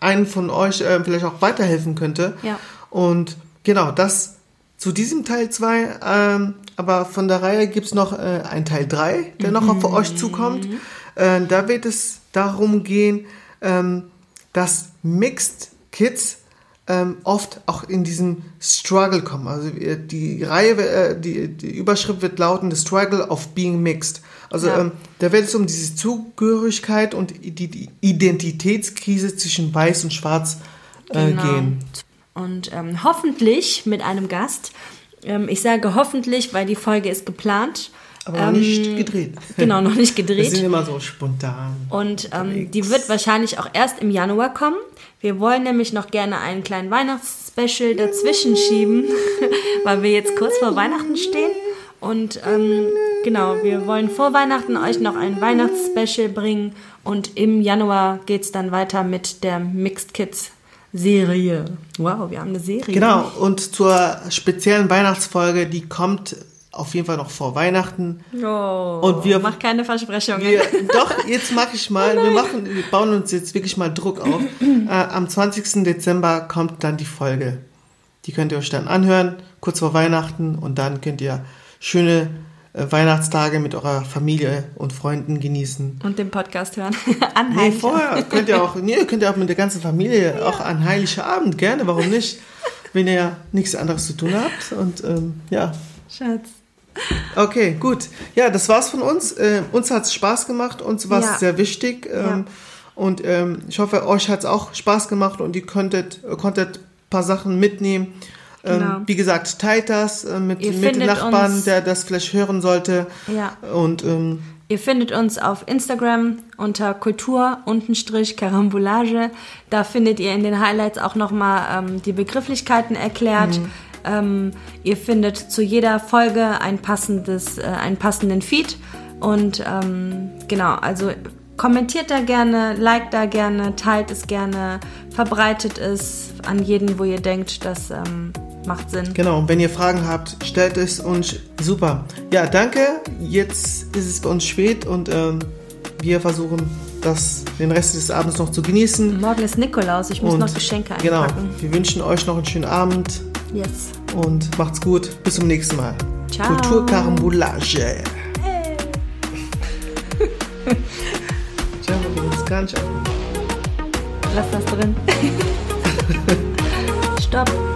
einen von euch äh, vielleicht auch weiterhelfen könnte.
Ja.
Und genau, das zu diesem Teil 2. Ähm, aber von der Reihe gibt es noch äh, einen Teil 3, der noch auf euch zukommt. Äh, da wird es darum gehen, ähm, dass Mixed Kids ähm, oft auch in diesem Struggle kommen. Also äh, die Reihe, äh, die, die Überschrift wird lauten The Struggle of Being Mixed. Also ja. ähm, da wird es um diese Zugehörigkeit und die, Identitätskrise zwischen Weiß und Schwarz äh, genau. gehen.
Und ähm, hoffentlich mit einem Gast. Ähm, ich sage hoffentlich, weil die Folge ist geplant.
Aber noch ähm, nicht gedreht. (laughs)
Genau, noch nicht gedreht. Wir
sind immer so spontan.
Und ähm, die wird wahrscheinlich auch erst im Januar kommen. Wir wollen nämlich noch gerne einen kleinen Weihnachtsspecial dazwischen schieben, (laughs) weil wir jetzt kurz vor Weihnachten stehen. Und ähm, genau, wir wollen vor Weihnachten euch noch ein Weihnachtsspecial bringen. Und im Januar geht es dann weiter mit der Mixed Kids Serie. Wow, wir haben eine Serie.
Genau, und zur speziellen Weihnachtsfolge, die kommt auf jeden Fall noch vor Weihnachten.
Oh, und wir mach keine Versprechungen.
Wir, doch, jetzt mache ich mal. (laughs) Oh wir machen, wir bauen uns jetzt wirklich mal Druck auf. (clears throat) äh, am 20. Dezember kommt dann die Folge. Die könnt ihr euch dann anhören, kurz vor Weihnachten, und dann könnt ihr schöne äh, Weihnachtstage mit eurer Familie und Freunden genießen.
Und den Podcast hören. (laughs)
an nee, vorher könnt ihr auch, nee, könnt ihr auch mit der ganzen Familie ja. auch an Heiligen Abend gerne, warum nicht? Wenn ihr nichts anderes zu tun habt und ähm, ja.
Schatz.
Okay, gut. Ja, das war's von uns. Äh, uns hat's Spaß gemacht, uns war es ja. sehr wichtig. Ähm, ja. Und ähm, ich hoffe, euch hat's auch Spaß gemacht und ihr könntet, konntet ein paar Sachen mitnehmen. Ähm, genau. wie gesagt, teilt das äh, mit, mit dem Nachbarn, uns, der das vielleicht hören sollte.
Ja.
Und ähm,
Ihr findet uns auf Instagram unter Kultur-Karambolage. Da findet ihr in den Highlights auch nochmal ähm, die Begrifflichkeiten erklärt. Mhm. Ähm, ihr findet zu jeder Folge ein passendes, äh, einen passenden Feed. Und ähm, genau, also kommentiert da gerne, liked da gerne, teilt es gerne, verbreitet es an jeden, wo ihr denkt, dass ähm, macht Sinn.
Genau, und wenn ihr Fragen habt, stellt es uns. Super. Ja, danke. Jetzt ist es bei uns spät und ähm, wir versuchen, das, den Rest des Abends noch zu genießen.
Morgen ist Nikolaus, ich muss und, noch Geschenke
genau, einpacken. Genau, wir wünschen euch noch einen schönen Abend.
Yes.
Und macht's gut. Bis zum nächsten Mal.
Ciao.
Kulturkarambolage. Hey. (laughs) Ciao, uns gar nicht
Lass das drin. (laughs)